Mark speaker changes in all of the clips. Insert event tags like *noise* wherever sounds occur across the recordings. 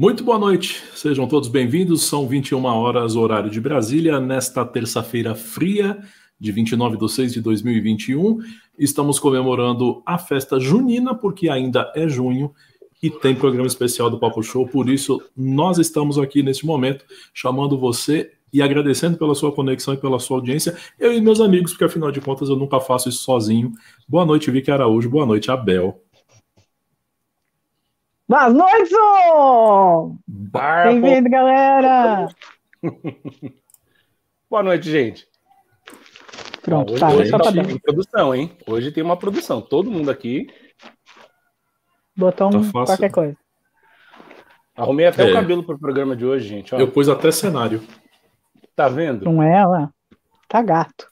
Speaker 1: Muito boa noite, sejam todos bem-vindos. São 21 horas, horário de Brasília, nesta terça-feira fria, de 29 de 6 de 2021. Estamos comemorando a festa junina, porque ainda é junho e tem programa especial do Papo Show. Por isso, nós estamos aqui neste momento chamando você e agradecendo pela sua conexão e pela sua audiência, eu e meus amigos, porque afinal de contas eu nunca faço isso sozinho. Boa noite, Vicky Araújo. Boa noite, Abel.
Speaker 2: Boa noite, Bem-vindo, galera! *laughs*
Speaker 3: Boa noite, gente.
Speaker 2: Pronto,
Speaker 3: hoje,
Speaker 2: tá.
Speaker 3: Hoje
Speaker 2: só
Speaker 3: tem uma produção, hein? Hoje tem uma produção. Todo mundo aqui.
Speaker 2: Botou um, tá qualquer coisa.
Speaker 3: Arrumei até é. o cabelo pro programa de hoje, gente. Ó.
Speaker 1: Eu pus até cenário.
Speaker 3: Tá vendo?
Speaker 2: Não é ela? Tá gato.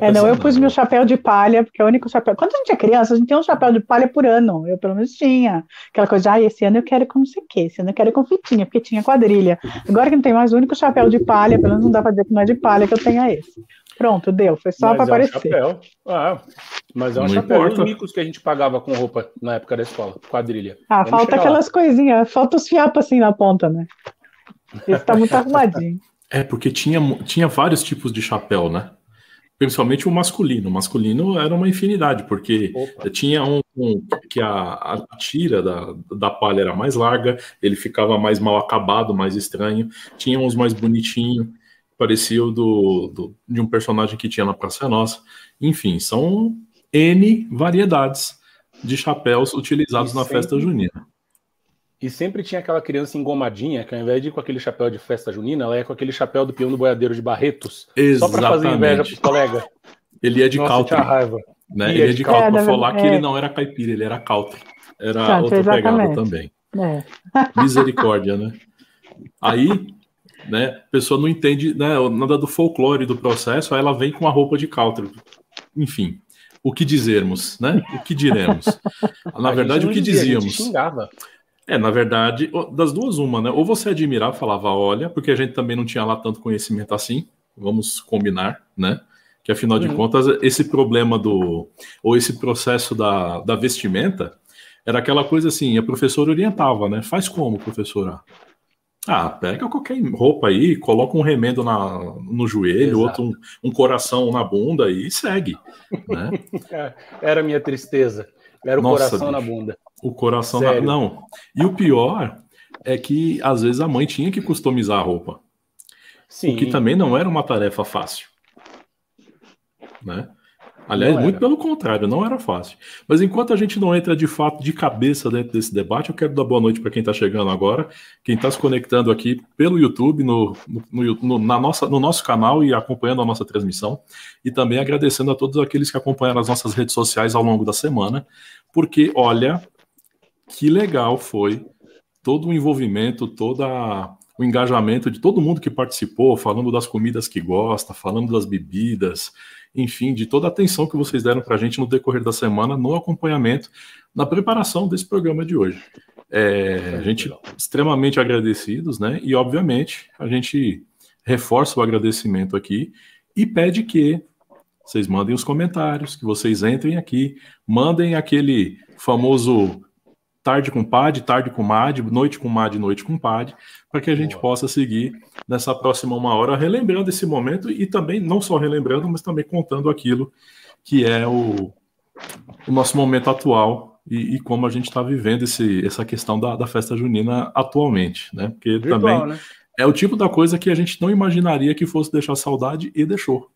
Speaker 2: É, não, eu pus meu chapéu de palha, porque é o único chapéu. Quando a gente é criança, a gente tem um chapéu de palha por ano. Eu, pelo menos, tinha. Aquela coisa ah, esse ano eu quero com não sei o quê, esse ano eu quero com fitinha, porque tinha quadrilha. Agora que não tem mais, o único chapéu de palha, pelo menos não dá pra dizer que não é de palha, que eu tenha esse. Pronto, deu. Foi só para é aparecer. Um
Speaker 3: chapéu. Ah, mas é um não chapéu. Importa. Os micos que a gente pagava com roupa na época da escola, quadrilha.
Speaker 2: Ah, Vamos falta aquelas lá. coisinhas, falta os fiapos assim na ponta, né? Esse tá muito arrumadinho. *laughs*
Speaker 1: É, porque tinha, tinha vários tipos de chapéu, né? Principalmente o masculino. O masculino era uma infinidade, porque Opa. tinha um, um que a, a, tira da, da palha era mais larga, ele ficava mais mal acabado, mais estranho. Tinha uns mais bonitinhos, parecia o do, do, de um personagem que tinha na Praça Nossa. Enfim, são N variedades de chapéus utilizados na festa junina.
Speaker 3: E sempre tinha aquela criança engomadinha, que ao invés de ir com aquele chapéu de festa junina, ela é com aquele chapéu do peão do boiadeiro de Barretos.
Speaker 1: Exatamente.
Speaker 3: Só para fazer inveja pros colegas.
Speaker 1: Ele é de Nossa, country.
Speaker 3: raiva.
Speaker 1: Né? Ele é de country. Pra falar é. que ele não era caipira, ele era country. Era outra exatamente. pegada também. É. *laughs* Misericórdia, né? Aí, né, a pessoa não entende né, nada do folclore do processo, aí ela vem com a roupa de country. Enfim, o que dizermos, né? O que diremos? *laughs* Na verdade, o que dizia, dizíamos.
Speaker 3: xingava.
Speaker 1: É, na verdade, das duas, uma, né? Ou você admirava, falava, olha, porque a gente também não tinha lá tanto conhecimento assim, vamos combinar, né? Que afinal uhum. de contas, esse problema do. ou esse processo da, da vestimenta era aquela coisa assim, a professora orientava, né? Faz como, professora? Ah, pega qualquer roupa aí, coloca um remendo na, no joelho, Exato. outro um, um, coração na bunda e segue. Né? *laughs*
Speaker 3: Era minha tristeza. Era o Nossa, coração bicho. na bunda.
Speaker 1: O coração na... Não. E o pior é que às vezes a mãe tinha que customizar a roupa. Sim. O que também não era uma tarefa fácil. Né? Aliás, não muito era. pelo contrário, não era fácil. Mas enquanto a gente não entra de fato de cabeça dentro desse debate, eu quero dar boa noite para quem está chegando agora, quem está se conectando aqui pelo YouTube, no, no, no, na nossa, no nosso canal e acompanhando a nossa transmissão, e também agradecendo a todos aqueles que acompanharam as nossas redes sociais ao longo da semana, porque olha que legal foi todo o envolvimento, todo o engajamento de todo mundo que participou, falando das comidas que gosta, falando das bebidas, enfim, de toda a atenção que vocês deram para a gente no decorrer da semana, no acompanhamento, na preparação desse programa de hoje. É, a gente extremamente agradecidos, né? E obviamente a gente reforça o agradecimento aqui e pede que vocês mandem os comentários, que vocês entrem aqui, mandem aquele famoso tarde com PAD, tarde com MAD, noite com MAD, noite com PAD, para que a gente Boa. possa seguir nessa próxima uma hora, relembrando esse momento e também, não só relembrando, mas também contando aquilo que é o, o nosso momento atual e, e como a gente está vivendo esse, essa questão da, da, festa junina atualmente, né? Porque Virtual, também né? é o tipo da coisa que a gente não imaginaria que fosse deixar saudade e deixou.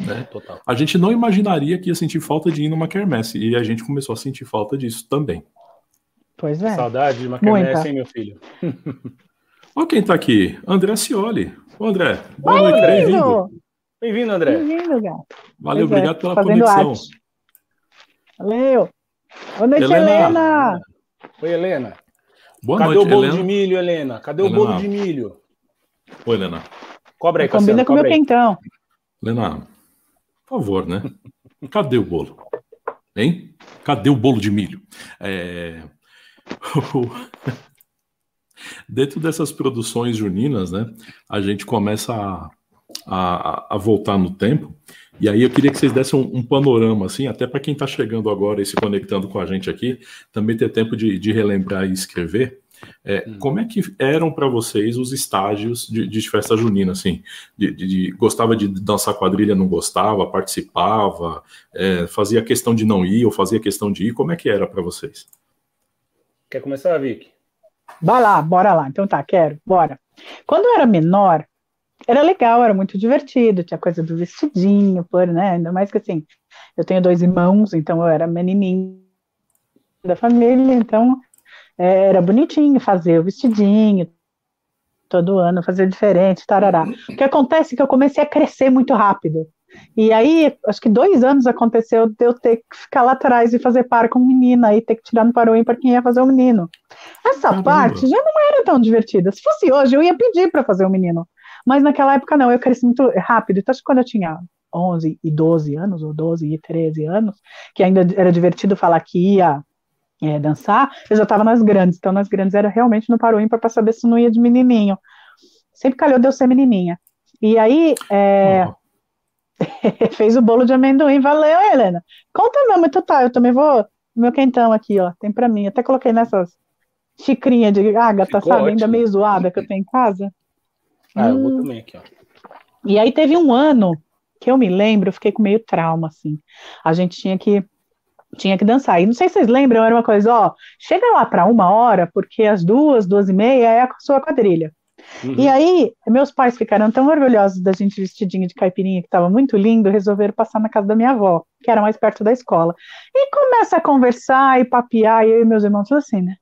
Speaker 1: Né? Total. A gente não imaginaria que ia sentir falta de ir numa quermesse e a gente começou a sentir falta disso também.
Speaker 2: Pois é.
Speaker 3: Saudade de uma quermesse, hein, meu filho? *laughs*
Speaker 1: Olha quem está aqui, André Cioli. Ô, André,
Speaker 2: boa noite, bem-vindo.
Speaker 3: Bem-vindo, André.
Speaker 2: Bem-vindo, gato.
Speaker 1: Valeu, pois é, obrigado é, pela conexão. Arte.
Speaker 2: Valeu. Boa noite, Helena. Helena.
Speaker 3: Oi, Helena.
Speaker 1: Boa
Speaker 3: Cadê
Speaker 1: noite,
Speaker 3: o bolo
Speaker 1: Helena?
Speaker 3: de milho, Helena? Cadê Helena. o bolo de milho?
Speaker 1: Oi, Helena.
Speaker 3: Cobra aí,
Speaker 2: Combina com o meu quentão.
Speaker 1: Helena, por favor, né? Cadê o bolo? Hein? Cadê o bolo de milho? É... *laughs* Dentro dessas produções juninas, né, a gente começa a, a, a, voltar no tempo. E aí eu queria que vocês dessem um, um panorama, assim, até para quem está chegando agora e se conectando com a gente aqui, também ter tempo de, de relembrar e escrever. É, hum. Como é que eram para vocês os estágios de, de festa junina, assim? De, de, de, gostava de dançar quadrilha, não gostava, participava, é, fazia questão de não ir ou fazia questão de ir? Como é que era para vocês?
Speaker 3: Quer começar, Vicky?
Speaker 2: Vai lá, bora lá. Então tá, quero, bora. Quando eu era menor, era legal, era muito divertido, tinha coisa do vestidinho, por, né? Ainda mais que assim, eu tenho dois irmãos, então eu era menininho da família, então é, era bonitinho fazer o vestidinho, todo ano fazer diferente, tarará. O que acontece é que eu comecei a crescer muito rápido. E aí, acho que dois anos aconteceu de eu ter que ficar lá atrás e fazer par com menina, e ter que tirar no par para quem ia fazer o menino. Essa Caramba. parte já não era tão divertida. Se fosse hoje, eu ia pedir para fazer o menino. Mas naquela época não, eu cresci muito rápido. Então, acho que quando eu tinha 11 e 12 anos, ou 12 e 13 anos, que ainda era divertido falar que ia é, dançar, eu já estava nas grandes. Então, nas grandes era realmente no paro ímpar para saber se não ia de menininho. Sempre calhou de eu ser menininha. E aí, é. *laughs* fez o bolo de amendoim. Valeu, Helena. Conta não, mas tu tá, eu também vou. Meu quentão aqui, ó, tem para mim. Até coloquei nessas xicrinhas de ágata, Ficou sabe? Ótimo. Ainda meio zoada que eu tenho em casa.
Speaker 3: Ah, hum. eu vou hum. também aqui, ó.
Speaker 2: E aí teve um ano que eu me lembro, eu fiquei com meio trauma, assim. A gente tinha que tinha que dançar. E não sei se vocês lembram, era uma coisa, ó, chega lá para uma hora, porque às duas, duas e meia é a sua quadrilha. Uhum. E aí, meus pais ficaram tão orgulhosos da gente vestidinho de caipirinha, que estava muito lindo, resolveram passar na casa da minha avó, que era mais perto da escola. E começa a conversar e papiar, e eu e meus irmãos assim, né?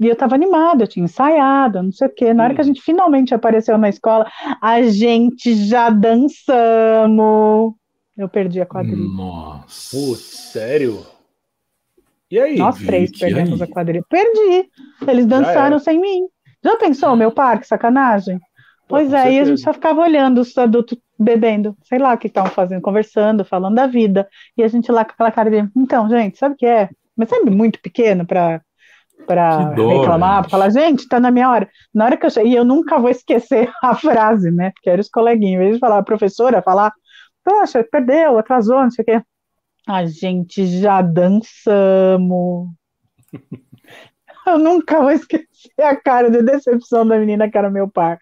Speaker 2: E eu estava animada, eu tinha ensaiado, não sei o quê. Na hora que a gente finalmente apareceu na escola, a gente já dançamos. Eu perdi a quadrilha.
Speaker 3: Nossa. Pô, sério? E aí?
Speaker 2: Nós três perdemos aí? a quadrilha. Perdi. Eles dançaram sem mim. Já pensou, meu parque, sacanagem? Pô, pois é, e a gente só ficava olhando os adultos bebendo, sei lá o que estavam fazendo, conversando, falando da vida. E a gente lá com aquela cara de, então, gente, sabe o que é? Mas sabe muito pequeno para para reclamar, para falar, gente, tá na minha hora. Na hora que eu cheguei, e eu nunca vou esquecer *laughs* a frase, né? Que era os coleguinhas, em vez de falar, professora, falar, poxa, perdeu, atrasou, não sei o quê. A gente já dançamos. *laughs* eu nunca vou esquecer a cara de decepção da menina que era meu par.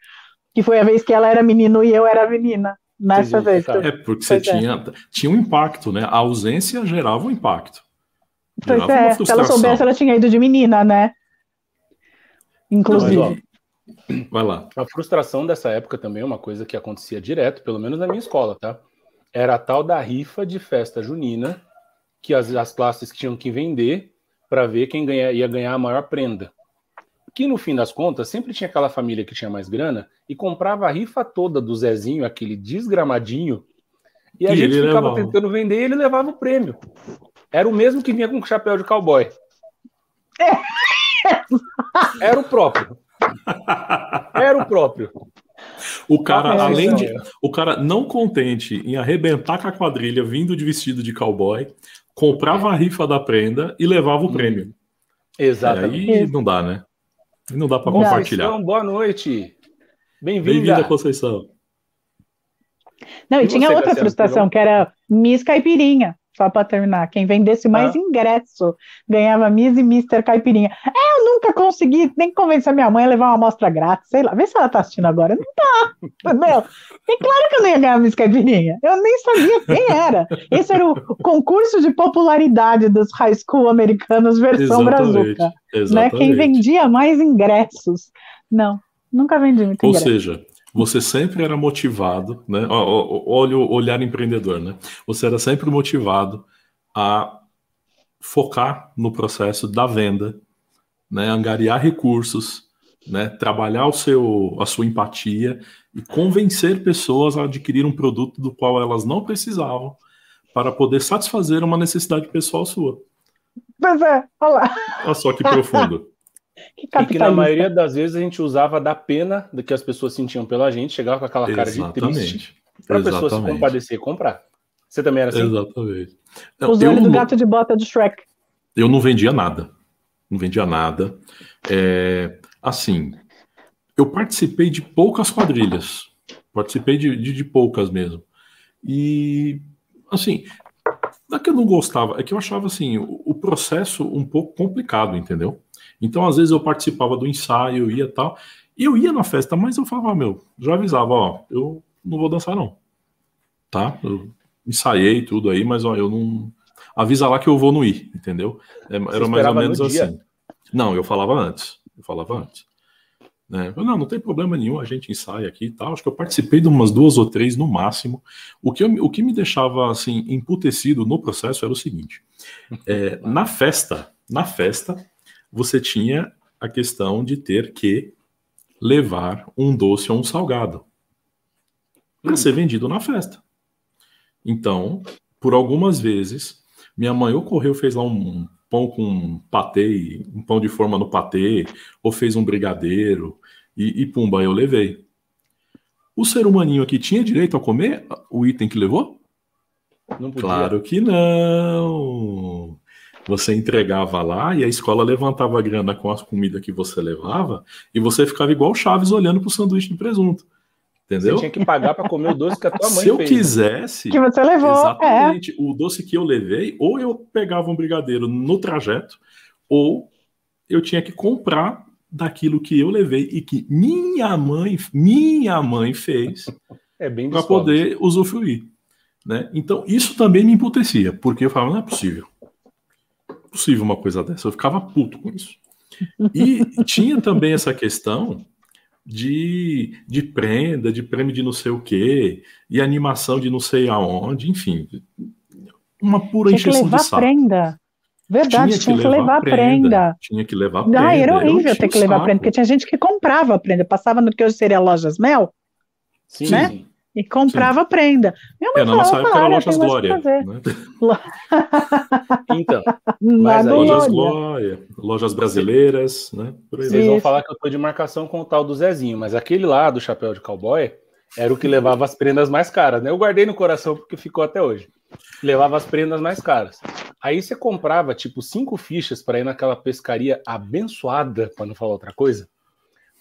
Speaker 2: Que foi a vez que ela era menino e eu era menina. Nessa vez.
Speaker 1: É porque você é. tinha, tinha um impacto, né? A ausência gerava um impacto.
Speaker 2: Pois é, se ela soubesse, ela tinha ido de menina, né? Inclusive. Mas,
Speaker 3: ó, vai lá. A frustração dessa época também é uma coisa que acontecia direto, pelo menos na minha escola, tá? Era a tal da rifa de festa junina, que as, as classes tinham que vender para ver quem ganha, ia ganhar a maior prenda. Que no fim das contas, sempre tinha aquela família que tinha mais grana e comprava a rifa toda do Zezinho, aquele desgramadinho, e a e gente ficava levava. tentando vender e ele levava o prêmio. Era o mesmo que vinha com chapéu de cowboy. *laughs* Era o próprio. Era o próprio.
Speaker 1: O cara, além de. O cara não contente em arrebentar com a quadrilha vindo de vestido de cowboy, comprava a rifa da prenda e levava o hum. prêmio.
Speaker 3: Exatamente.
Speaker 1: Aí não dá, né? Não dá para compartilhar.
Speaker 3: Então, boa noite. Bem-vinda.
Speaker 1: Bem-vinda, Conceição.
Speaker 2: Não, e, e tinha outra frustração, que era Miss Caipirinha só para terminar, quem vendesse mais ah. ingresso ganhava Miss e Mister Caipirinha. É, eu nunca consegui nem convencer a minha mãe a levar uma amostra grátis, sei lá, vê se ela tá assistindo agora. Não tá, *laughs* entendeu? E claro que eu não ia ganhar Miss Caipirinha, eu nem sabia quem era. Esse era o concurso de popularidade dos high school americanos versão Brazuca. Né? Quem vendia mais ingressos. Não, nunca vendi muito
Speaker 1: Ou
Speaker 2: ingresso.
Speaker 1: seja, você sempre era motivado, né? Olha o olhar empreendedor, né? Você era sempre motivado a focar no processo da venda, né? Angariar recursos, né? Trabalhar o seu, a sua empatia e convencer pessoas a adquirir um produto do qual elas não precisavam para poder satisfazer uma necessidade pessoal sua.
Speaker 2: Pois é, olha lá.
Speaker 1: Olha só que profundo. *laughs*
Speaker 3: Que e que na maioria das vezes a gente usava da pena do que as pessoas sentiam pela gente, chegava com aquela cara Exatamente. de triste para a pessoa se compadecer e comprar. Você também era assim?
Speaker 1: Exatamente.
Speaker 2: Não, Os olhos do gato de bota do Shrek.
Speaker 1: Eu não vendia nada. Não vendia nada. É, assim, eu participei de poucas quadrilhas. Participei de, de, de poucas mesmo. E, assim, não é que eu não gostava, é que eu achava assim, o, o processo um pouco complicado, entendeu? Então, às vezes, eu participava do ensaio, ia tal. E eu ia na festa, mas eu falava, meu, já avisava, ó, eu não vou dançar, não. Tá? Eu ensaiei tudo aí, mas ó, eu não. Avisa lá que eu vou no ir, entendeu? É, era mais ou menos assim. Não, eu falava antes. Eu falava antes. Né? Não, não tem problema nenhum, a gente ensaia aqui e tal. Acho que eu participei de umas duas ou três no máximo. O que, eu, o que me deixava assim emputecido no processo era o seguinte: *laughs* é, na festa, na festa, você tinha a questão de ter que levar um doce ou um salgado para hum. ser vendido na festa. Então, por algumas vezes, minha mãe ocorreu, fez lá um pão com patê, um pão de forma no patê, ou fez um brigadeiro, e, e pumba, eu levei. O ser humaninho aqui tinha direito a comer o item que levou? Claro que não. Você entregava lá e a escola levantava a grana com as comidas que você levava e você ficava igual Chaves olhando para o sanduíche de presunto. Entendeu? Você
Speaker 3: tinha que pagar para comer o doce que a tua mãe
Speaker 1: Se eu fez, né? quisesse.
Speaker 2: Que você levou.
Speaker 1: Exatamente. É. O doce que eu levei, ou eu pegava um brigadeiro no trajeto, ou eu tinha que comprar daquilo que eu levei e que minha mãe, minha mãe fez
Speaker 3: é
Speaker 1: para poder usufruir. Né? Então, isso também me emputecia, porque eu falava, não é possível. Possível uma coisa dessa. Eu ficava puto com isso. E tinha também essa questão de, de prenda, de prêmio de não sei o quê, e animação de não sei aonde, enfim. Uma pura tinha encheção de saco.
Speaker 2: prenda. Verdade, tinha, tinha que, levar, levar prenda. prenda.
Speaker 1: Tinha que levar prenda.
Speaker 2: Ah, era horrível ter que levar prenda, porque tinha gente que comprava a prenda, passava no que hoje seria Lojas Mel, Sim. né? E comprava Sim. prenda.
Speaker 1: Minha mãe é, na nossa época era Lojas Glória. Né? *laughs*
Speaker 3: então, mas aí,
Speaker 1: Lojas Glória, Lojas Brasileiras, né?
Speaker 3: Vocês vão falar que eu tô de marcação com o tal do Zezinho, mas aquele lá do chapéu de cowboy era o que levava as prendas mais caras, né? Eu guardei no coração porque ficou até hoje. Levava as prendas mais caras. Aí você comprava, tipo, cinco fichas para ir naquela pescaria abençoada, para não falar outra coisa,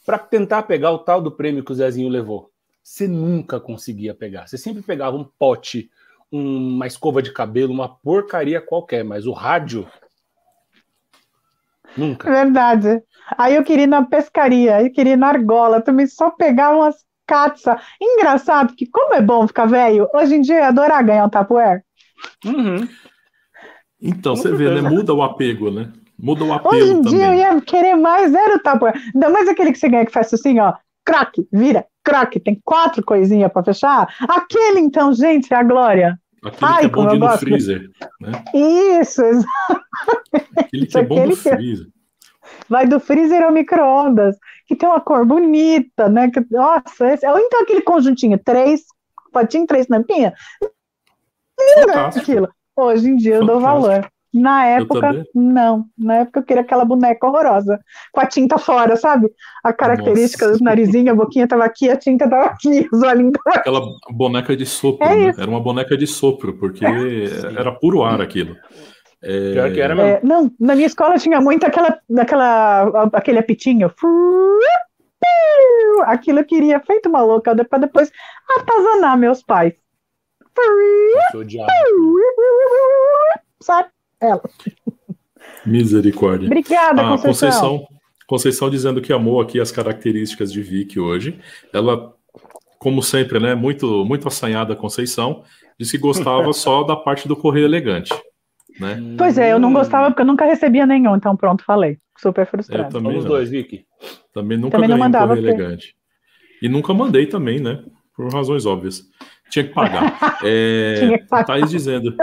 Speaker 3: para tentar pegar o tal do prêmio que o Zezinho levou você nunca conseguia pegar. Você sempre pegava um pote, uma escova de cabelo, uma porcaria qualquer, mas o rádio. Nunca.
Speaker 2: Verdade. Aí eu queria ir na pescaria, eu queria ir na argola, também só pegar umas caça. Engraçado que, como é bom ficar velho, hoje em dia eu adorar ganhar um tapuer.
Speaker 1: Uhum. Então, Com você certeza. vê, né? Muda o apego, né? Muda o apego
Speaker 2: Hoje em
Speaker 1: também.
Speaker 2: dia eu ia querer mais, era o tapuer. Ainda mais aquele que você ganha que faz assim, ó craque, vira, craque, tem quatro coisinhas para fechar. Aquele, então, gente, é a glória.
Speaker 1: Aquele Ai, que é bom de no freezer. Né?
Speaker 2: Isso, exatamente.
Speaker 1: Aquele que é bom no freezer.
Speaker 2: Vai do freezer ao micro-ondas, que tem uma cor bonita, né? Que, nossa, esse, ou então aquele conjuntinho, três, potinho, três tampinhas. Aquilo. Hoje em dia eu dou valor. Na época, não. Na época eu queria aquela boneca horrorosa, com a tinta fora, sabe? A característica Nossa. do narizinho, a boquinha tava aqui, a tinta tava aqui, *laughs* os olhinhos
Speaker 1: tava Aquela boneca de sopro, é né? Era uma boneca de sopro, porque era puro ar aquilo.
Speaker 3: É... Pior que era mesmo. É,
Speaker 2: não, na minha escola tinha muito aquela, aquela, aquele apitinho. Aquilo eu queria, feito uma louca, para depois atazanar meus pais. Sabe? Ela.
Speaker 1: Misericórdia.
Speaker 2: Obrigada, ah, Conceição. Conceição.
Speaker 1: Conceição dizendo que amou aqui as características de Vicky hoje. Ela, como sempre, né, muito muito assanhada Conceição, disse que gostava *laughs* só da parte do correio elegante. Né?
Speaker 2: Pois é, eu não gostava porque eu nunca recebia nenhum, então pronto, falei. Super frustrado.
Speaker 1: Eu também Os dois, Vicky. Também nunca também ganhei não mandava um correio porque... elegante. E nunca mandei também, né? Por razões óbvias. Tinha que pagar. *laughs* É, Tinha que pagar. Thaís dizendo: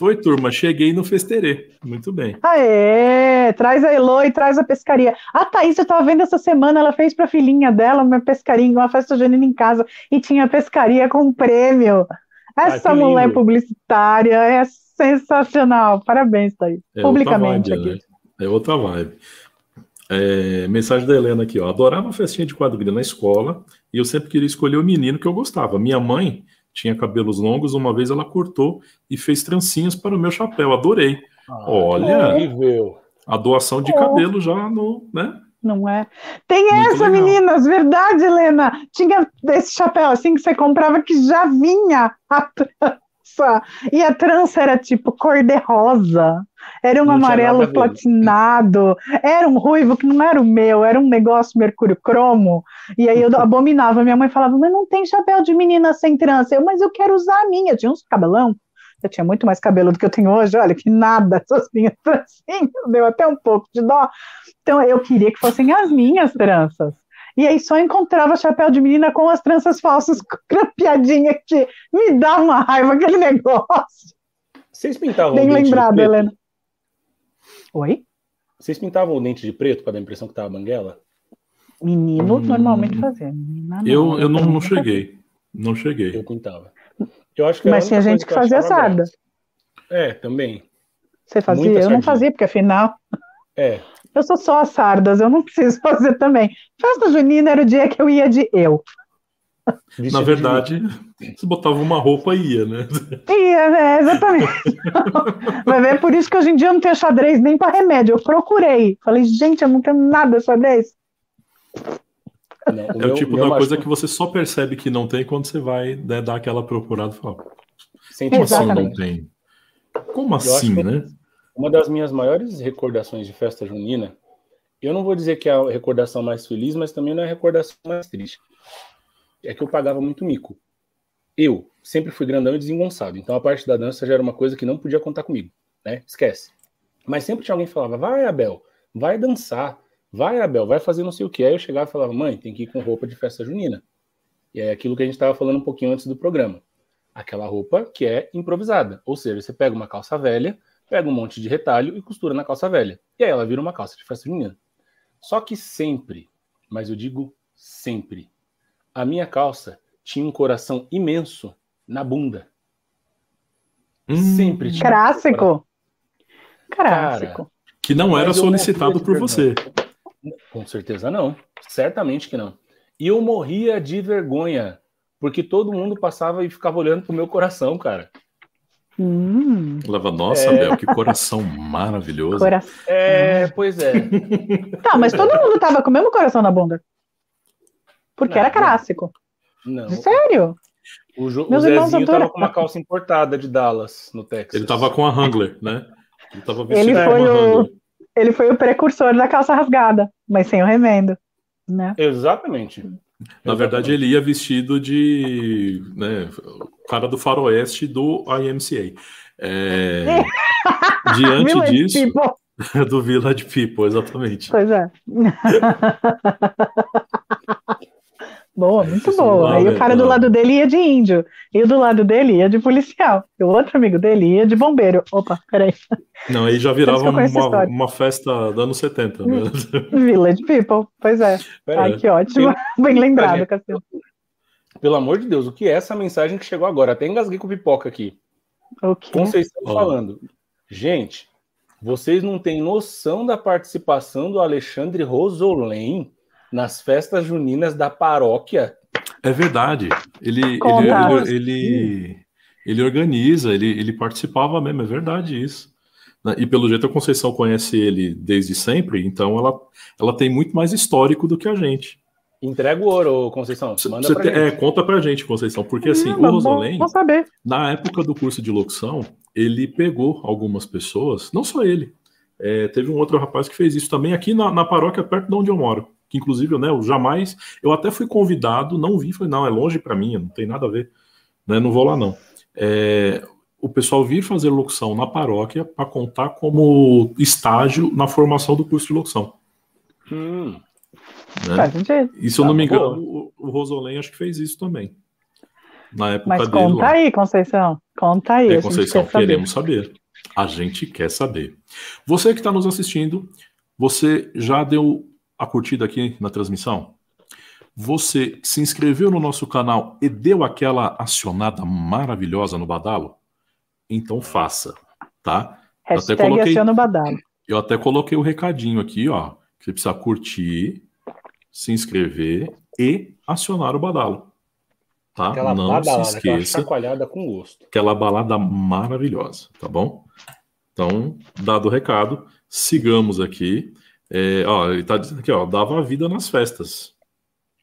Speaker 1: Oi, turma, cheguei no festerê. Muito bem.
Speaker 2: Aê, traz a Elo e traz a pescaria. A Thaís, eu tava vendo essa semana, ela fez pra filhinha dela uma pescaria, uma festa junina em casa, e tinha pescaria com prêmio. Essa mulher publicitária é sensacional. Parabéns, Thaís. É Publicamente
Speaker 1: vibe,
Speaker 2: aqui.
Speaker 1: Né? É outra vibe. É, mensagem da Helena aqui, ó. Adorava festinha de quadrilha na escola e eu sempre queria escolher o menino que eu gostava. Minha mãe tinha cabelos longos, uma vez ela cortou e fez trancinhas para o meu chapéu. Adorei. Ah, Olha, a doação de cabelo já no, né?
Speaker 2: Não é? Tem Muito essa, legal. meninas, verdade, Helena. Tinha esse chapéu assim que você comprava que já vinha atrás. E a trança era tipo cor-de-rosa. Era um não amarelo platinado. Era um ruivo que não era o meu, era um negócio mercúrio cromo. E aí eu abominava. Minha mãe falava, mas não tem chapéu de menina sem trança. Eu, mas eu quero usar a minha. tinha uns cabelão. Eu tinha muito mais cabelo do que eu tenho hoje. Olha que nada, essas minhas trancinhas. Deu até um pouco de dó. Então eu queria que fossem as minhas tranças. E aí só encontrava chapéu de menina com as tranças falsas *laughs* crampeadinha que me dá uma raiva aquele negócio.
Speaker 3: Vocês pintavam
Speaker 2: Bem lembrado, Helena. Oi?
Speaker 3: Vocês pintavam o dente de preto para dar a impressão que tava banguela?
Speaker 2: Menino hum, normalmente fazia.
Speaker 1: Menina, eu, eu não, não cheguei. Não cheguei.
Speaker 3: Eu pintava. Eu acho que
Speaker 2: Mas tinha gente que, fazia sarda.
Speaker 3: É, também.
Speaker 2: Você fazia? Muita eu sardinha. não fazia, porque afinal.
Speaker 3: É,
Speaker 2: eu sou só as sardas, eu não preciso *laughs* fazer também. Festa junina era o dia que eu ia de eu.
Speaker 1: Na verdade, você botava uma roupa e ia, né?
Speaker 2: Ia, né? Exatamente. *laughs* Mas é por isso que hoje em dia eu não tenho xadrez nem para remédio. Eu procurei. Falei, gente, eu não tenho nada de xadrez.
Speaker 1: Não, é meu, o tipo da coisa que você só percebe que não tem quando você vai né, dar aquela procurada e falar. Como assim não tem? Como assim, né?
Speaker 3: Uma das minhas maiores recordações de festa junina, eu não vou dizer que é a recordação mais feliz, mas também não é a recordação mais triste. É que eu pagava muito mico. Eu sempre fui grandão e desengonçado, então a parte da dança já era uma coisa que não podia contar comigo, né? Esquece. Mas sempre tinha alguém que falava: vai, Abel, vai dançar, vai, Abel, vai fazer não sei o que. Aí eu chegava e falava: mãe, tem que ir com roupa de festa junina. E é aquilo que a gente estava falando um pouquinho antes do programa. Aquela roupa que é improvisada. Ou seja, você pega uma calça velha, pega um monte de retalho e costura na calça velha. E aí ela vira uma calça de festa junina. Só que sempre, mas eu digo sempre, a minha calça tinha um coração imenso na bunda.
Speaker 2: Hum, sempre tinha. Clássico.
Speaker 1: Um Clássico. que não era solicitado por você.
Speaker 3: Com certeza não. Certamente que não. E eu morria de vergonha, porque todo mundo passava e ficava olhando pro meu coração, cara.
Speaker 1: Hum. Leva, nossa, é... Bel, que coração maravilhoso. Coração.
Speaker 3: É, pois é. *laughs*
Speaker 2: tá, mas todo mundo tava com o mesmo coração na bunda. Porque não, era clássico. Não. Sério?
Speaker 3: O, jo, o Zezinho tava com uma calça importada de Dallas, no Texas.
Speaker 1: Ele tava com a Wrangler, né?
Speaker 2: Ele tava vestido ele foi o, Ele foi o precursor da calça rasgada, mas sem o remendo. Né?
Speaker 3: Exatamente.
Speaker 1: Na verdade, ele ia vestido de né, cara do faroeste do IMCA. É, *laughs* diante disso, People. *laughs* do Village People, exatamente.
Speaker 2: Pois é. *laughs* Boa, muito boa. Aí o cara do lado dele ia de índio, e o do lado dele ia de policial, e o outro amigo dele ia de bombeiro. Opa, peraí.
Speaker 1: Não, aí já virava uma, uma festa dos anos 70. Né?
Speaker 2: Village People, pois é. Pera Ai, que ótimo. *laughs* Bem lembrado, Cassiano.
Speaker 3: Pelo amor de Deus, o que é essa mensagem que chegou agora? Até engasguei com pipoca aqui.
Speaker 2: O quê?
Speaker 3: Conceição oh. falando. Gente, vocês não têm noção da participação do Alexandre Rosolém nas festas juninas da paróquia.
Speaker 1: É verdade. Ele, ele, ele, ele, ele, organiza, ele, ele participava mesmo, é verdade isso. E pelo jeito a Conceição conhece ele desde sempre, então ela, ela tem muito mais histórico do que a gente.
Speaker 3: Entrega o ouro, Conceição. Manda Cê, pra
Speaker 1: gente. É, conta pra gente, Conceição, porque assim, o Rosolém, na época do curso de locução, ele pegou algumas pessoas, não só ele, é, teve um outro rapaz que fez isso também aqui na, na paróquia perto de onde eu moro que inclusive, né, eu jamais, eu até fui convidado, não vi, falei, não, é longe para mim, não tem nada a ver, né, não vou lá não. É, o pessoal vir fazer locução na paróquia para contar como estágio na formação do curso de locução.
Speaker 3: Hum.
Speaker 1: Né? E se eu não me tá engano, o, o Rosolém acho que fez isso também. Na época Mas
Speaker 2: dele. Conta lá. aí, Conceição. Conta aí.
Speaker 1: É, Conceição, queremos saber. saber. A gente quer saber. Você que está nos assistindo, você já deu a curtida aqui na transmissão? Você se inscreveu no nosso canal e deu aquela acionada maravilhosa no badalo? Então faça, tá?
Speaker 2: Hashtag eu até coloquei, badalo.
Speaker 1: Eu até coloquei o recadinho aqui, ó. Que você precisa curtir, se inscrever e acionar o badalo. Tá?
Speaker 3: Aquela Não badalada, se esqueça. Aquela chacoalhada com gosto.
Speaker 1: Aquela balada maravilhosa, tá bom? Então, dado o recado, sigamos aqui. É, ó, ele tá dizendo aqui, ó, dava vida nas festas.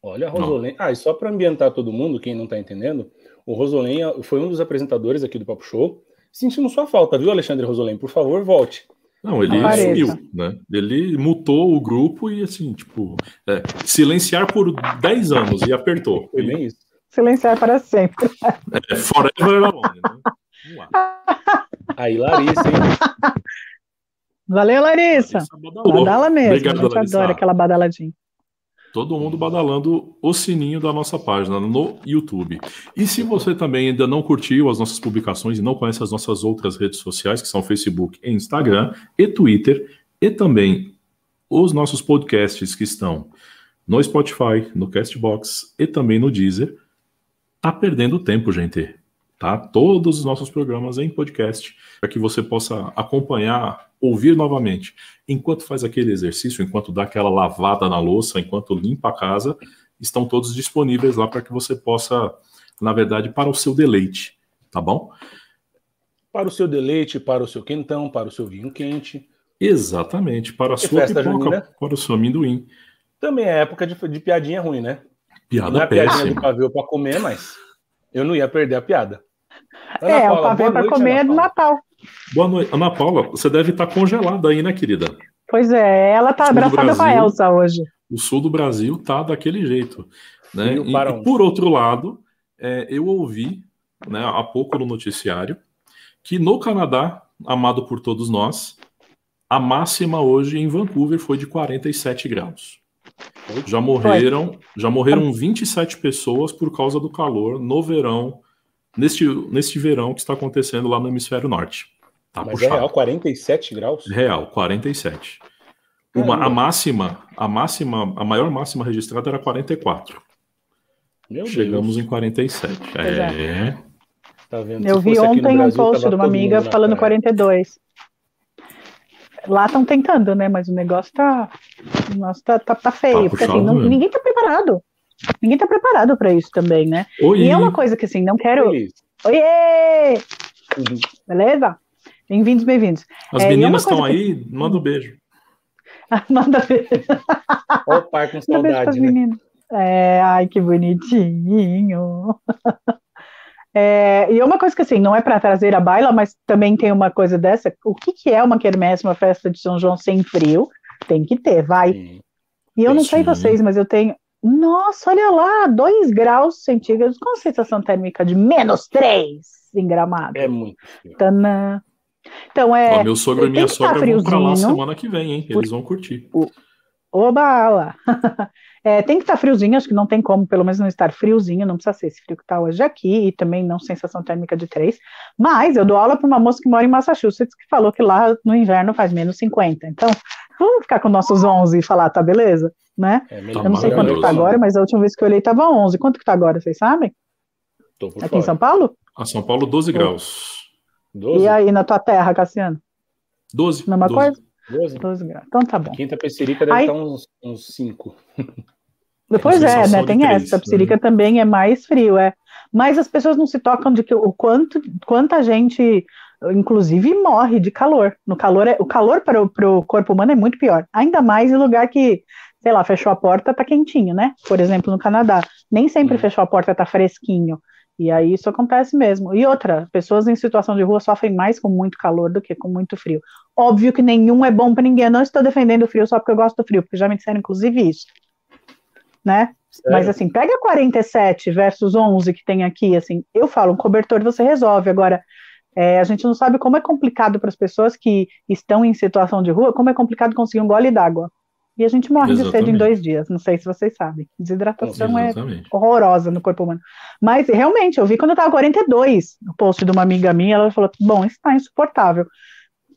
Speaker 3: Olha, Rosolém. Ah, e só para ambientar todo mundo, quem não está entendendo, O Rosolém foi um dos apresentadores aqui do Papo Show. Sentimos sua falta, viu, Alexandre Rosolém? Por favor, volte.
Speaker 1: Não, ele sumiu, né? Ele mutou o grupo e, assim, tipo, é, silenciar por 10 anos e apertou.
Speaker 3: Foi bem isso.
Speaker 2: Silenciar para sempre.
Speaker 1: É, forever alone, né? *laughs* Vamos
Speaker 3: lá. Aí, Larissa, hein?
Speaker 2: Valeu, Larissa. Badala mesmo. Obrigado, a gente Larissa. adora aquela badaladinha.
Speaker 1: Todo mundo badalando o sininho da nossa página no YouTube. E se você também ainda não curtiu as nossas publicações e não conhece as nossas outras redes sociais, que são Facebook e Instagram e Twitter, e também os nossos podcasts que estão no Spotify, no Castbox e também no Deezer, tá perdendo tempo, gente tá? Todos os nossos programas em podcast, para que você possa acompanhar, ouvir novamente, enquanto faz aquele exercício, enquanto dá aquela lavada na louça, enquanto limpa a casa, estão todos disponíveis lá para que você possa, na verdade, para o seu deleite, tá bom?
Speaker 3: Para o seu deleite, para o seu quentão, para o seu vinho quente.
Speaker 1: Exatamente, para a sua pipoca, junina. para o seu amendoim.
Speaker 3: Também é época de, de piadinha ruim, né?
Speaker 1: Piada Não é péssima. piadinha
Speaker 3: do pavio para comer, mas eu não ia perder a piada.
Speaker 2: Ana é, Paula, o pavê para comer é do Natal.
Speaker 1: Boa noite. Ana Paula, você deve estar congelada aí, né, querida?
Speaker 2: Pois é, ela está abraçada com a Elsa hoje.
Speaker 1: O sul do Brasil tá daquele jeito. Né? E, e, por outro lado, é, eu ouvi né, há pouco no noticiário que no Canadá, amado por todos nós, a máxima hoje em Vancouver foi de 47 graus. Já morreram, já morreram 27 pessoas por causa do calor no verão neste, neste verão que está acontecendo lá no hemisfério norte.
Speaker 3: Tá Mas é puxado. é real 47 graus?
Speaker 1: Real, 47. Uma, a máxima, a máxima, a maior máxima registrada era 44. Meu Chegamos Deus. em 47. É. é.
Speaker 2: Tá Eu vi ontem um post de uma amiga falando 42. Lá estão tentando, né? Mas o negócio tá, negócio tá, tá, tá feio. Tá porque assim, não, ninguém tá preparado. Ninguém tá preparado para isso também, né? Oi. E é uma coisa que assim, não quero. Oi! Oiê! Uhum. Beleza? Bem-vindos, bem-vindos.
Speaker 1: As é, meninas estão aí, que... manda um beijo. *laughs*
Speaker 2: manda beijo.
Speaker 3: Olha o pai com *laughs* saudade, né?
Speaker 2: É, ai, que bonitinho. *laughs* É, e uma coisa que assim, não é para trazer a baila, mas também tem uma coisa dessa. O que, que é uma quermesse, uma festa de São João sem frio? Tem que ter, vai. Sim. E eu não sei vocês, mas eu tenho, nossa, olha lá, 2 graus centígrados com sensação térmica de menos 3 em Gramado.
Speaker 3: É muito
Speaker 2: Tanã. Então é.
Speaker 1: Ó, meu sogro e minha sogra vão pra lá semana que vem, hein? Eles vão curtir. O...
Speaker 2: Oba! *laughs* é, tem que estar tá friozinho, acho que não tem como, pelo menos não estar friozinho, não precisa ser esse frio que está hoje aqui, e também não sensação térmica de 3. Mas eu dou aula para uma moça que mora em Massachusetts que falou que lá no inverno faz menos 50. Então, vamos ficar com nossos 11 e falar, tá beleza? Né? É eu não sei quanto está agora, mas a última vez que eu olhei estava 11. Quanto que está agora, vocês sabem? Aqui fora. em São Paulo?
Speaker 1: A São Paulo, 12 graus.
Speaker 2: 12? E aí, na tua terra, Cassiano?
Speaker 1: 12.
Speaker 2: Mesma
Speaker 1: 12.
Speaker 2: coisa? 12. 12 graus. Então tá bom.
Speaker 3: Quinta Pecerica deve aí... estar uns, uns 5. *laughs*
Speaker 2: Pois é, né? Tem 3, essa. A Pecerica né? também é mais frio, é. Mas as pessoas não se tocam de que o quanto, quanta gente, inclusive, morre de calor. No calor, é, o calor para o, para o corpo humano é muito pior. Ainda mais em lugar que sei lá, fechou a porta, tá quentinho, né? Por exemplo, no Canadá. Nem sempre uhum. fechou a porta, tá fresquinho. E aí isso acontece mesmo. E outra, pessoas em situação de rua sofrem mais com muito calor do que com muito frio. Óbvio que nenhum é bom para ninguém. Eu não estou defendendo o frio só porque eu gosto do frio, porque já me disseram inclusive isso. Né? Sério? Mas assim, pega 47 versus 11 que tem aqui, assim, eu falo, um cobertor você resolve. Agora, é, a gente não sabe como é complicado para as pessoas que estão em situação de rua, como é complicado conseguir um gole d'água. E a gente morre Exatamente. de sede em dois dias, não sei se vocês sabem. Desidratação é horrorosa no corpo humano. Mas realmente, eu vi quando eu estava 42, o post de uma amiga minha, ela falou: bom, está insuportável.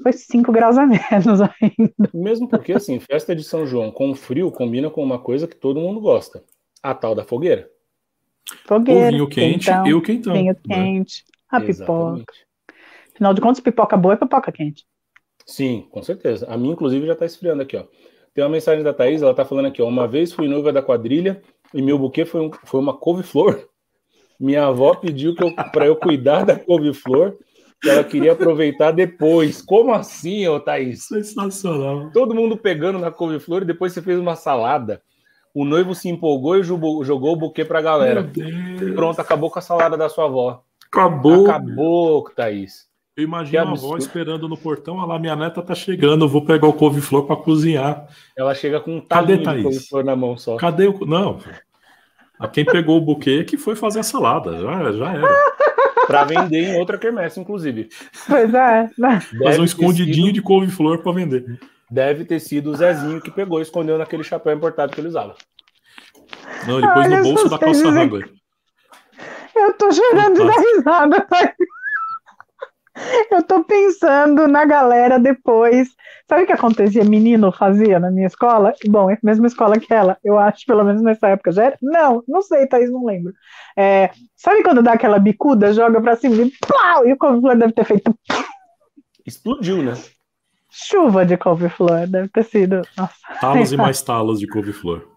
Speaker 2: Foi 5 graus a *laughs* menos ainda.
Speaker 3: Mesmo porque, assim, festa de São João com frio combina com uma coisa que todo mundo gosta: a tal da fogueira.
Speaker 2: Fogueira.
Speaker 1: O vinho quente quentão, e o quentão.
Speaker 2: Vinho né? quente, a Exatamente. pipoca. Afinal de contas, pipoca boa é pipoca quente.
Speaker 3: Sim, com certeza. A minha, inclusive, já está esfriando aqui, ó. Tem uma mensagem da Thaís, ela tá falando aqui, ó. Uma vez fui noiva da quadrilha e meu buquê foi, um, foi uma couve-flor. Minha avó pediu que eu, para eu cuidar da couve-flor, que ela queria aproveitar depois. Como assim, ô Thaís?
Speaker 1: Sensacional.
Speaker 3: Todo mundo pegando na couve-flor e depois você fez uma salada. O noivo se empolgou e jogou o buquê pra galera. Pronto, acabou com a salada da sua avó.
Speaker 1: Acabou.
Speaker 3: Acabou, Thaís.
Speaker 1: Eu imagino a avó esperando no portão, olha lá, minha neta tá chegando, eu vou pegar o couve-flor para cozinhar.
Speaker 3: Ela chega com um talinho de couve-flor na mão só.
Speaker 1: Cadê o... Não, a quem pegou o buquê que foi fazer a salada, já, já era. *laughs*
Speaker 3: para vender em outra quermesse, inclusive.
Speaker 2: Pois é.
Speaker 1: Fazer um escondidinho sido... de couve-flor para vender.
Speaker 3: Deve ter sido o Zezinho que pegou e escondeu naquele chapéu importado que ele usava.
Speaker 1: Não, depois no bolso da calça ranga.
Speaker 2: Eu tô chorando de risada. *laughs* Eu tô pensando na galera depois. Sabe o que acontecia? Menino fazia na minha escola? Bom, é a mesma escola que ela, eu acho, pelo menos nessa época já era. Não, não sei, Thaís, não lembro. É, sabe quando dá aquela bicuda, joga pra cima e plau, e o couve-flor deve ter feito.
Speaker 3: Explodiu, né?
Speaker 2: Chuva de couve-flor, deve ter sido. Nossa.
Speaker 1: Talos e mais talos de couve-flor.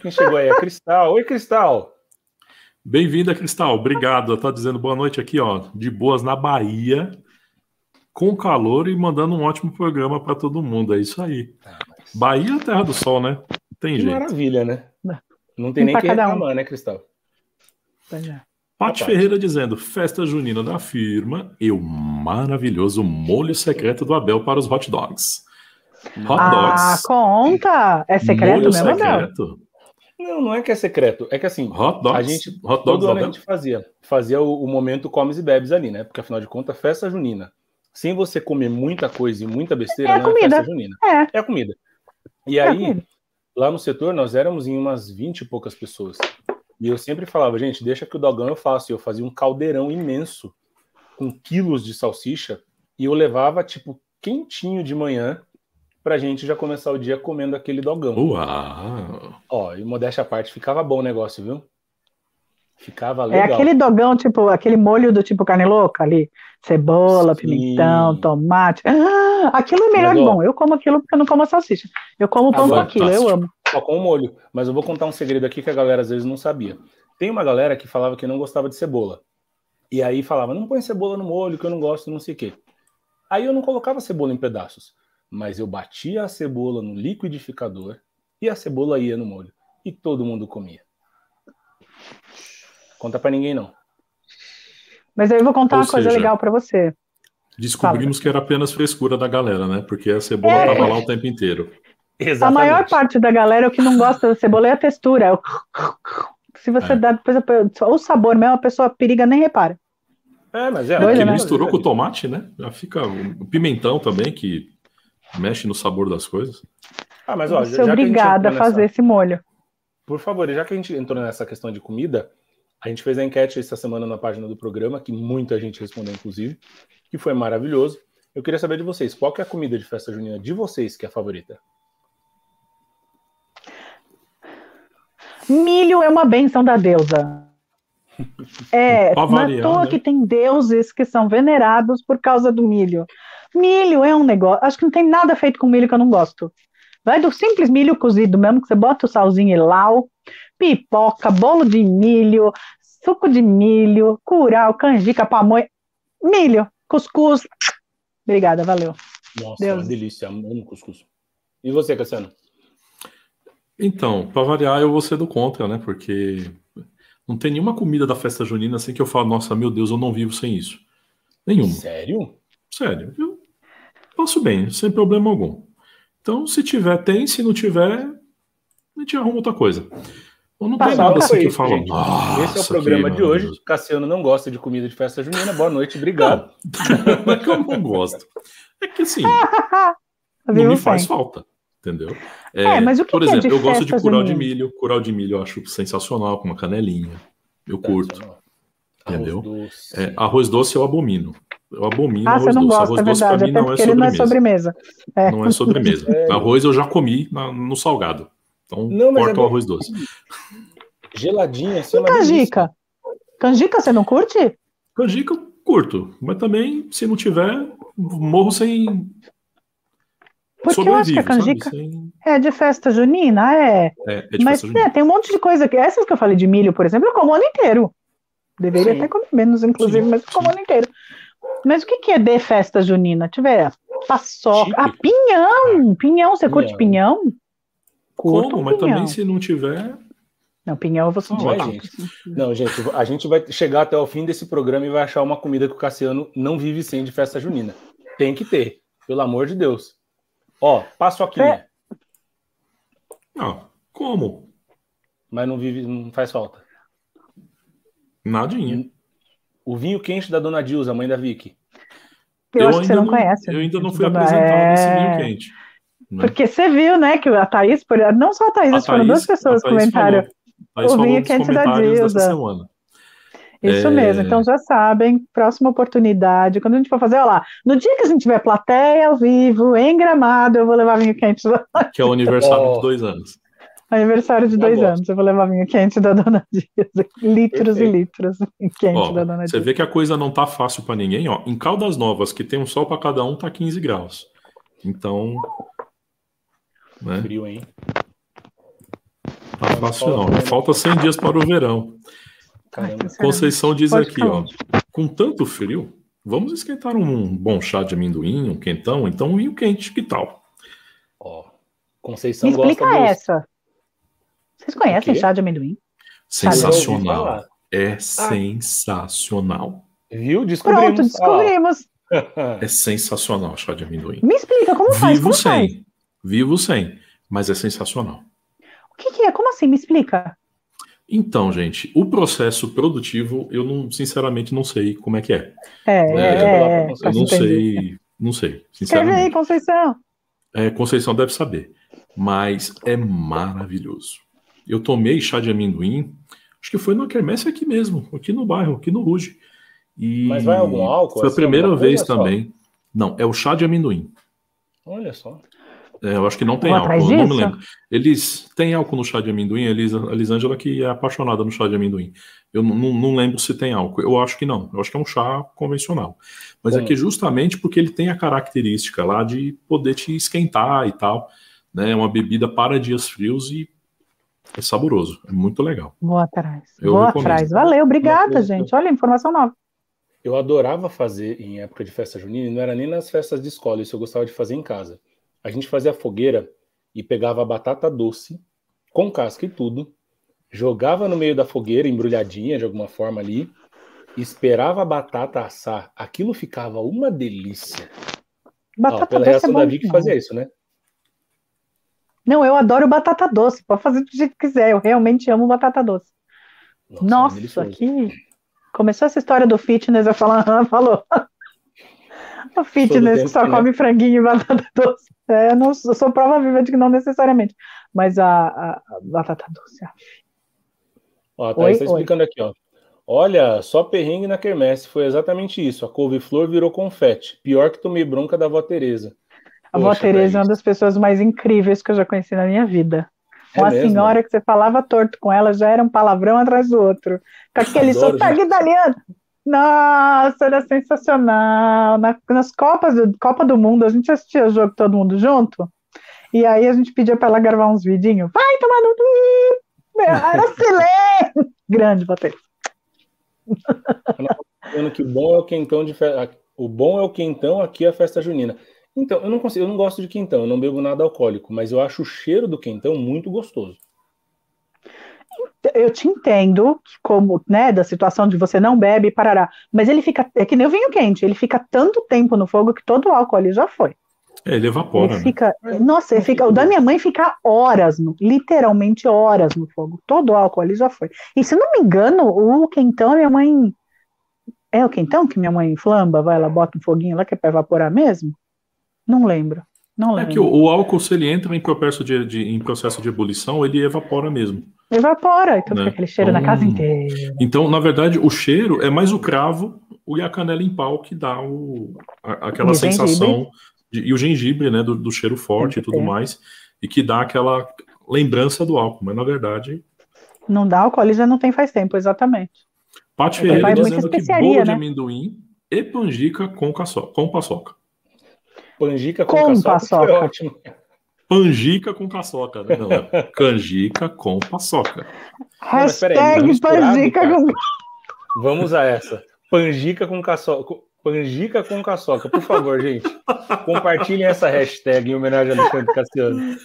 Speaker 3: Quem chegou aí? A Cristal. Oi, Cristal.
Speaker 1: Bem-vinda, Cristal. Obrigado. Tá dizendo boa noite aqui, ó, de boas na Bahia, com calor e mandando um ótimo programa para todo mundo. É isso aí. Ah, Bahia é terra do sol, né? Tem que jeito.
Speaker 3: Maravilha, né? Não tem nem que reclamar, um. né, Cristal?
Speaker 1: É. Paty Ferreira dizendo: festa junina da firma e o maravilhoso molho secreto do Abel para os hot dogs.
Speaker 2: Hot ah, dogs. Ah, conta! É secreto molho mesmo, secreto. Abel?
Speaker 3: Não, não é que é secreto. É que assim,
Speaker 1: hot dogs,
Speaker 3: a gente hot dogs todo ano a gente fazia, fazia o, o, momento comes e bebes ali, né? Porque afinal de contas, festa junina. Sem você comer muita coisa e muita besteira,
Speaker 2: é não comida. é festa
Speaker 3: junina.
Speaker 2: É,
Speaker 3: é a comida. E é aí, comida. lá no setor, nós éramos em umas 20 e poucas pessoas. E eu sempre falava, gente, deixa que o dogão eu faço. E eu fazia um caldeirão imenso com quilos de salsicha e eu levava, tipo, quentinho de manhã pra gente já começar o dia comendo aquele dogão.
Speaker 1: Uau!
Speaker 3: Ó, e modéstia à parte, ficava bom o negócio, viu? Ficava é legal.
Speaker 2: É aquele dogão, tipo, aquele molho do tipo carne louca ali. Cebola, Sim. pimentão, tomate. Ah, aquilo é melhor Mas, ó, bom. Eu como aquilo porque eu não como a salsicha. Eu como pão com aquilo, eu amo.
Speaker 3: Só com o molho. Mas eu vou contar um segredo aqui que a galera às vezes não sabia. Tem uma galera que falava que não gostava de cebola. E aí falava, não põe cebola no molho, que eu não gosto, não sei o quê. Aí eu não colocava cebola em pedaços mas eu batia a cebola no liquidificador e a cebola ia no molho. E todo mundo comia. Conta para ninguém não.
Speaker 2: Mas aí eu vou contar Ou uma coisa legal para você.
Speaker 1: Descobrimos Fala. que era apenas frescura da galera, né? Porque a cebola é. tava lá o tempo inteiro.
Speaker 2: Exatamente. A maior parte da galera, o que não gosta da cebola é a textura. *laughs* Se você é. dá depois o sabor mesmo, a pessoa periga nem repara.
Speaker 1: É, mas é. Doida, né? misturou com o tomate, né? Já fica o pimentão também, que mexe no sabor das coisas.
Speaker 2: Ah, mas ó, já, obrigada a, a fazer nessa... esse molho.
Speaker 3: Por favor, já que a gente entrou nessa questão de comida, a gente fez a enquete essa semana na página do programa, que muita gente respondeu, inclusive, que foi maravilhoso. Eu queria saber de vocês, qual é a comida de festa junina de vocês que é a favorita?
Speaker 2: Milho é uma benção da deusa. É, à toa né? que tem deuses que são venerados por causa do milho. Milho é um negócio. Acho que não tem nada feito com milho que eu não gosto. Vai do simples milho cozido mesmo, que você bota o salzinho e lau, pipoca, bolo de milho, suco de milho, curau, canjica, pamonha, milho, cuscuz. Obrigada, valeu.
Speaker 3: Nossa, Deus. Uma delícia, amo cuscuz. E você, Cassiano?
Speaker 1: Então, para variar, eu vou ser do contra, né? Porque não tem nenhuma comida da festa junina assim que eu falo, nossa, meu Deus, eu não vivo sem isso. Nenhuma.
Speaker 3: Sério?
Speaker 1: Sério. Eu Passo bem, sem problema algum. Então, se tiver, tem. Se não tiver, a gente arruma outra coisa. Ou não tem nada assim que eu falo.
Speaker 3: Esse é o programa de hoje. Cassiano não gosta de comida de festa junina. Boa noite, obrigado.
Speaker 1: Não, *laughs* é que eu não gosto. É que assim, *laughs* não me faz falta. Entendeu?
Speaker 2: É, é, mas o que
Speaker 1: por
Speaker 2: que
Speaker 1: exemplo,
Speaker 2: é
Speaker 1: eu gosto de curau de milho. Curau de milho eu acho sensacional, com uma canelinha. Eu curto. Entendeu? Arroz doce. É, arroz doce eu abomino. Eu abomino
Speaker 2: ah, arroz você não doce. Gosta, arroz é doce verdade, mim não é, ele não é sobremesa.
Speaker 1: É. Não é sobremesa. *laughs* É. Arroz eu já comi na, no salgado. Então, não, corta é o arroz doce.
Speaker 3: Geladinha, assim,
Speaker 2: e canjica? Canjica você não curte?
Speaker 1: Canjica eu curto, mas também, se não tiver, morro sem.
Speaker 2: Porque eu acho que a canjica sem... é de festa junina, é. É, é de mas, festa junina. É, tem um monte de coisa. Essas que eu falei de milho, por exemplo, eu como o ano inteiro. Deveria Sim. até comer menos, inclusive, Sim. mas como o ano inteiro. Mas o que, que é de festa junina? Tiver paçoca. Ah, pinhão! Pinhão, você pinhão. curte pinhão? curto
Speaker 1: Como?
Speaker 2: um
Speaker 1: Mas
Speaker 2: pinhão.
Speaker 1: também se não tiver.
Speaker 2: Não, pinhão eu vou sentir.
Speaker 3: Não, gente. Não, gente, a gente vai chegar até o fim desse programa e vai achar uma comida que o Cassiano não vive sem de festa junina. Tem que ter, pelo amor de Deus. Ó, paçoquinha,
Speaker 2: É.
Speaker 1: Ah, como?
Speaker 3: mas não vive, não faz falta.
Speaker 1: Nadinha.
Speaker 3: O vinho quente da Dona Dilza, mãe da Vicky.
Speaker 2: Eu, acho que você
Speaker 1: ainda
Speaker 2: não, conhece.
Speaker 1: Eu ainda não fui
Speaker 2: Dona-
Speaker 1: apresentado
Speaker 2: é...
Speaker 1: nesse vinho quente. né?
Speaker 2: Porque você viu, né, que a Thaís, por- não só a Thaís,
Speaker 1: A
Speaker 2: mas foram duas
Speaker 1: Thaís-
Speaker 2: pessoas que
Speaker 1: Thaís
Speaker 2: comentaram.
Speaker 1: Thaís
Speaker 2: o vinho quente da Dilza. Isso
Speaker 1: É.
Speaker 2: mesmo, então já sabem, próxima oportunidade, quando a gente for fazer, olha lá, no dia que a gente tiver plateia ao vivo, em Gramado, eu vou levar vinho quente
Speaker 1: Que é o aniversário
Speaker 3: Oh.
Speaker 1: de dois anos.
Speaker 2: Aniversário de
Speaker 3: Eu
Speaker 2: dois anos, eu vou levar vinho quente da Dona *laughs* Dilza, litros
Speaker 3: Perfeito.
Speaker 2: e litros vinho *laughs* quente
Speaker 1: Ó,
Speaker 2: da Dona
Speaker 1: você
Speaker 2: Dilza.
Speaker 1: vê que a coisa não tá fácil para ninguém, ó. Em Caldas Novas, que tem um sol para cada um, tá 15 graus. Então, né,
Speaker 3: Frio, hein?
Speaker 1: tá fácil não. Falta 100 dias para o verão.
Speaker 3: Caramba.
Speaker 1: Conceição diz
Speaker 2: Pode
Speaker 1: aqui,
Speaker 2: falar.
Speaker 1: ó. Com tanto frio, vamos esquentar um bom chá de amendoim, um quentão, então um vinho quente, que tal?
Speaker 3: Ó, Conceição
Speaker 2: Me explica
Speaker 3: gosta dos-
Speaker 2: essa. Vocês conhecem chá de amendoim?
Speaker 1: Sensacional. É sensacional.
Speaker 3: Viu? Descobrimos.
Speaker 2: Pronto, descobrimos.
Speaker 3: Ah,
Speaker 1: É sensacional chá de amendoim.
Speaker 2: Me explica, como faz?
Speaker 1: Vivo
Speaker 2: Como faz?
Speaker 1: sem. Vivo sem. Mas é sensacional.
Speaker 2: O que, que é? Como assim? Me explica.
Speaker 1: Então, gente, o processo produtivo, eu não, sinceramente não sei como é que é.
Speaker 2: É,
Speaker 1: É,
Speaker 2: é, é,
Speaker 1: Eu
Speaker 2: faz
Speaker 1: não sei, não sei,
Speaker 2: Escreve aí,
Speaker 1: sinceramente.
Speaker 2: Conceição.
Speaker 1: É, Conceição deve saber. Mas é maravilhoso. Eu tomei chá de amendoim, acho que foi na quermesse aqui mesmo, aqui no bairro, aqui no Ruge. E
Speaker 3: Mas vai algum álcool,
Speaker 1: Foi a
Speaker 3: assim,
Speaker 1: primeira vez
Speaker 3: coisa só?
Speaker 1: também. Não, é o chá de amendoim.
Speaker 3: Olha só.
Speaker 1: É, eu acho que não tem
Speaker 2: Vou
Speaker 1: álcool, eu não me lembro. Eles têm álcool no chá de amendoim, a Elis- a Elisângela que é apaixonada no chá de amendoim. Eu não, lembro se tem álcool. Eu acho que não. Eu acho que é um chá convencional. Mas é que justamente porque ele tem a característica lá de poder te esquentar e tal. Né? É uma bebida para dias frios e é saboroso. É muito legal.
Speaker 2: Vou atrás.
Speaker 1: Eu
Speaker 2: Vou
Speaker 1: recomendo.
Speaker 2: atrás. Valeu, obrigada, gente. Olha, informação nova.
Speaker 3: Eu adorava fazer em época de festa junina, e não era nem nas festas de escola, isso eu gostava de fazer em casa. A gente fazia fogueira e pegava a batata doce, com casca e tudo, jogava no meio da fogueira, embrulhadinha de alguma forma ali, esperava a batata assar. Aquilo ficava uma delícia. Ó,
Speaker 2: Batata
Speaker 3: pela
Speaker 2: doce é
Speaker 3: reação
Speaker 2: bom
Speaker 3: da Vicky fazia isso, né?
Speaker 2: Não, eu adoro batata doce. Pode fazer do jeito que quiser. Eu realmente amo batata doce.
Speaker 3: Nossa, é
Speaker 2: Nossa,
Speaker 3: delicioso.
Speaker 2: que começou essa história do fitness, eu falo, *laughs* ah, falou. O fitness
Speaker 3: tempo
Speaker 2: que só
Speaker 3: né?
Speaker 2: come franguinho e batata doce. É, eu, não, eu sou prova viva de que não necessariamente. Mas a, a- a batata doce.
Speaker 3: Ó, a
Speaker 2: Oi,
Speaker 3: Thaís tá
Speaker 2: oi.
Speaker 3: explicando aqui, ó. Olha, só perrengue na quermesse. Foi exatamente isso. A couve-flor virou confete. Pior que tomei bronca da avó Tereza.
Speaker 2: A avó
Speaker 3: Poxa,
Speaker 2: Tereza é uma das pessoas mais incríveis que eu já conheci na minha vida.
Speaker 3: É
Speaker 2: Uma
Speaker 3: mesmo?
Speaker 2: senhora que você falava torto com ela, já era um palavrão atrás do outro. Com aquele
Speaker 3: Adoro,
Speaker 2: sotaque
Speaker 3: gente.
Speaker 2: italiano. Nossa, era sensacional. Na- nas Copas do, Copa do Mundo, a gente assistia o jogo todo mundo junto. E aí a gente pedia para ela gravar uns vidinhos. Vai tomar no. Era silêncio! *laughs* Grande, Patrícia.
Speaker 3: Falando que o bom é o quentão de fe... o bom é o quentão aqui é a festa junina. Então, eu não consigo, eu não gosto de quentão, eu não bebo nada alcoólico, mas eu acho o cheiro do quentão muito gostoso.
Speaker 2: Eu te entendo, como, né, da situação de você não bebe, parará. Mas ele fica, é que nem o vinho quente, ele fica tanto tempo no fogo que todo o álcool ali já foi.
Speaker 1: É, ele evapora,
Speaker 2: Ele
Speaker 1: né?
Speaker 2: fica, nossa, ele fica, o da minha mãe fica horas, no, literalmente horas no fogo. Todo o álcool ali já foi. E se não me engano, o quentão, minha mãe. É o quentão que minha mãe flamba, vai, ela bota um foguinho lá que é para evaporar mesmo? Não lembro. Não
Speaker 1: É
Speaker 2: lembro.
Speaker 1: que o, o álcool, se ele entra em processo de, de- em processo de ebulição, ele evapora mesmo.
Speaker 2: Evapora, então
Speaker 1: Né?
Speaker 2: fica aquele cheiro na
Speaker 1: Então-
Speaker 2: casa inteira.
Speaker 1: Então, na verdade, o cheiro é mais o cravo e a canela em pau que dá o, a- aquela
Speaker 2: E
Speaker 1: sensação. de- e o gengibre, né? Do, do cheiro forte e tudo mais. E que dá aquela lembrança do álcool. Mas, na verdade,
Speaker 2: Não dá álcool, ali já não tem faz tempo, exatamente. É que
Speaker 1: Ferreira dizendo que bolo de
Speaker 2: né?
Speaker 1: amendoim e panjica com, caço, com paçoca.
Speaker 3: Panjica com,
Speaker 2: Com
Speaker 3: caçoca,
Speaker 2: paçoca.
Speaker 3: foi ótimo.
Speaker 1: Panjica com caçoca, né? Não, é *laughs* canjica com paçoca.
Speaker 3: peraí,
Speaker 2: Hashtag
Speaker 3: tá misturado,
Speaker 2: panjica com.
Speaker 3: Vamos a essa. Panjica com caçoca. Panjica com caçoca, por favor, gente. *laughs* Compartilhem essa hashtag em homenagem a Alexandre Cassiano.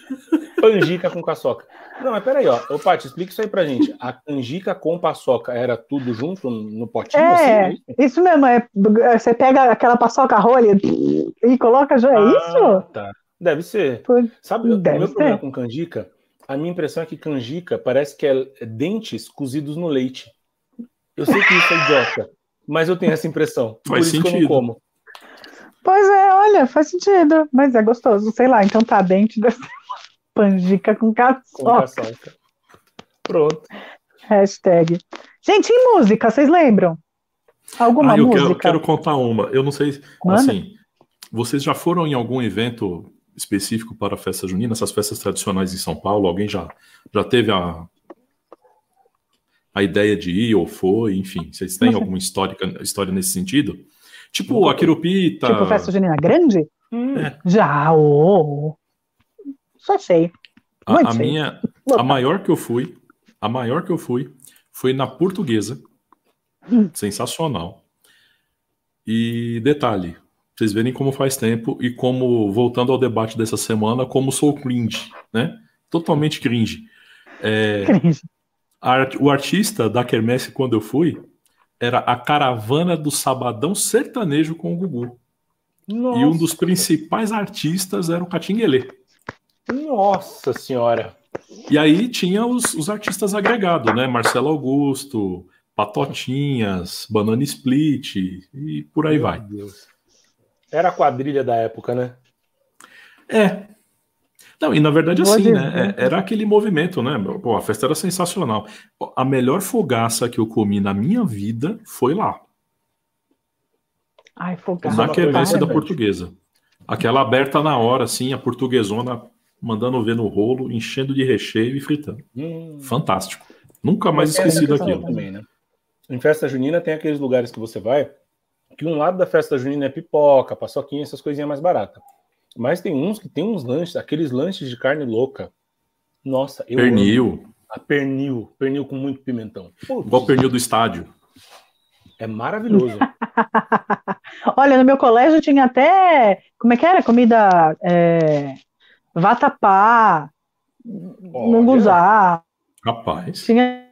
Speaker 3: Canjica com paçoca. Não, mas peraí, ó. Ô, Paty, explica isso aí pra gente. A canjica com paçoca era tudo junto no potinho?
Speaker 2: É, assim, é isso mesmo. É, você pega aquela paçoca rolha e coloca já, é ah, isso?
Speaker 3: Tá. Deve ser. Por... Sabe, Deve o meu ser. problema com canjica, a minha impressão é que canjica parece que é dentes cozidos no leite. Eu sei que isso é idiota, mas eu tenho essa impressão. Faz por isso sentido. que eu não como.
Speaker 2: Pois é, olha, faz sentido, mas é gostoso. Sei lá, então tá dente deve ser panjica com caçoca. Com caçoca.
Speaker 3: Pronto.
Speaker 2: Hashtag. Gente, em música, vocês lembram? Alguma ah,
Speaker 1: eu
Speaker 2: música?
Speaker 1: Quero, quero contar uma. Eu não sei, Manda. assim, vocês já foram em algum evento específico para a festa junina, essas festas tradicionais em São Paulo? Alguém já, já teve a, a ideia de ir ou foi? Enfim, vocês têm alguma história, história nesse sentido? Tipo a Quirupita.
Speaker 2: Tipo festa junina grande? Hum. É. Já, oh. Só sei.
Speaker 1: A, a minha, a maior que eu fui, a maior que eu fui, foi na portuguesa. Hum. Sensacional. E detalhe, vocês verem como faz tempo e como, voltando ao debate dessa semana, como sou cringe, né? Totalmente cringe. É, cringe. A, o artista da Kermesse, quando eu fui, era a caravana do Sabadão Sertanejo com o Gugu. Nossa. E um dos principais artistas era o Catinguelê.
Speaker 3: Nossa senhora!
Speaker 1: E aí tinha os, os artistas agregados, né? Marcelo Augusto, Patotinhas, Banana Split e por aí Meu vai. Deus.
Speaker 3: Era a quadrilha da época, né?
Speaker 1: É. Não, e na verdade assim, né? É, era aquele movimento, né? Pô, a festa era sensacional. A melhor fogaça que eu comi na minha vida foi lá.
Speaker 2: Ai, fogaça.
Speaker 1: Na quermesse da portuguesa. Aquela aberta na hora, assim, a portuguesona mandando ver no rolo, enchendo de recheio e fritando. Hum. Fantástico. Nunca mais esqueci daquilo. Também, né?
Speaker 3: Em festa junina tem aqueles lugares que você vai, que um lado da festa junina é pipoca, paçoquinha, essas coisinhas mais baratas. Mas tem uns que tem uns lanches, aqueles lanches de carne louca. Nossa,
Speaker 1: eu Pernil. Amo.
Speaker 3: A pernil, pernil com muito pimentão.
Speaker 1: Putz. Igual pernil do estádio.
Speaker 3: É maravilhoso. *laughs*
Speaker 2: Olha, no meu colégio tinha até. Como é que era? Comida. É, vatapá, munguzá.
Speaker 1: Rapaz.
Speaker 2: Tinha.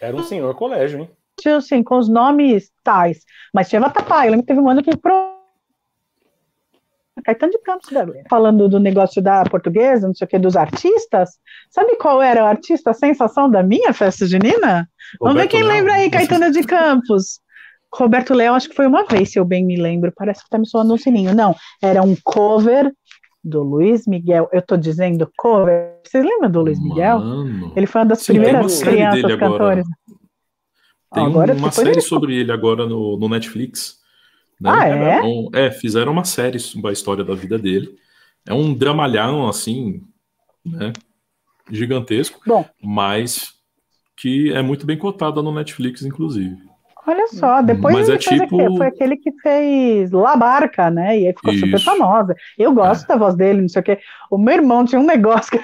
Speaker 3: Era um senhor colégio, hein?
Speaker 2: Assim, com os nomes tais. Mas tinha vatapá. Eu lembro que teve um ano que. Caetano de Campos, falando do negócio da portuguesa, não sei o que, dos artistas. Sabe qual era o artista sensação da minha festa junina? Roberto Vamos ver quem Leão. lembra aí, Caetano de Campos. Roberto Leão, acho que foi uma vez, se eu bem me lembro. Parece que tá me soando um sininho. Não, era um cover do Luiz Miguel. Eu tô dizendo cover. Vocês lembram do Luiz Miguel? Mano. Ele foi uma das Sim, primeiras crianças cantores.
Speaker 1: Tem agora, uma série ele... sobre ele agora no, no Netflix.
Speaker 2: Né? Ah, é?
Speaker 1: Um, é, fizeram uma série sobre a história da vida dele. É um dramalhão, assim, né? Gigantesco.
Speaker 2: Bom.
Speaker 1: Mas que é muito bem cotada no Netflix, inclusive.
Speaker 2: Olha só, depois Mas é tipo... foi aquele que fez La Barca, né? E aí ficou Isso. super famosa. Eu gosto é. da voz dele, não sei o quê. O meu irmão tinha um negócio que.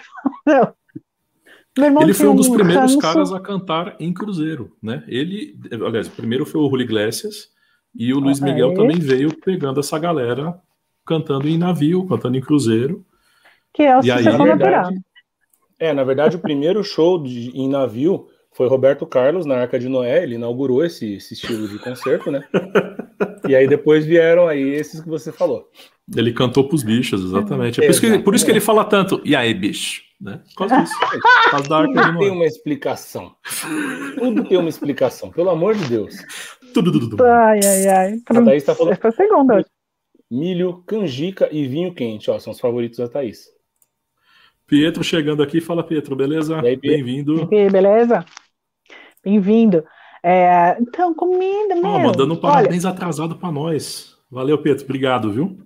Speaker 2: *laughs*
Speaker 1: ele foi um dos primeiros caras a cantar em Cruzeiro, né? Ele, aliás, primeiro foi o Julio Iglesias e o Luiz Miguel também veio pegando essa galera cantando em navio, cantando em Cruzeiro.
Speaker 2: Que é o e aí, natural.
Speaker 3: É, na verdade, o primeiro show de, em navio foi Roberto Carlos na Arca de Noé, ele inaugurou esse, esse estilo de concerto, né? *laughs* e aí depois vieram aí esses que você falou.
Speaker 1: Ele cantou pros bichos, exatamente. É por, isso que, por isso que ele fala tanto, e aí, bicho? Né? Por causa disso. *laughs*
Speaker 3: Por causa da Arca de Noé. tem uma explicação. Tudo tem uma explicação, pelo amor de Deus.
Speaker 1: Tudo, tudo, tudo.
Speaker 2: Ai, ai, ai.
Speaker 3: A Thaís tá falando.
Speaker 2: Essa é segunda.
Speaker 3: Milho, canjica e vinho quente, ó, são os favoritos da Thaís.
Speaker 1: Pietro chegando aqui, fala Pietro, beleza? Bem-vindo.
Speaker 2: Beleza? Bem-vindo. É, então, comida, meu. Oh,
Speaker 1: mandando um parabéns Olha, atrasado para nós. Valeu, Pedro. Obrigado, viu?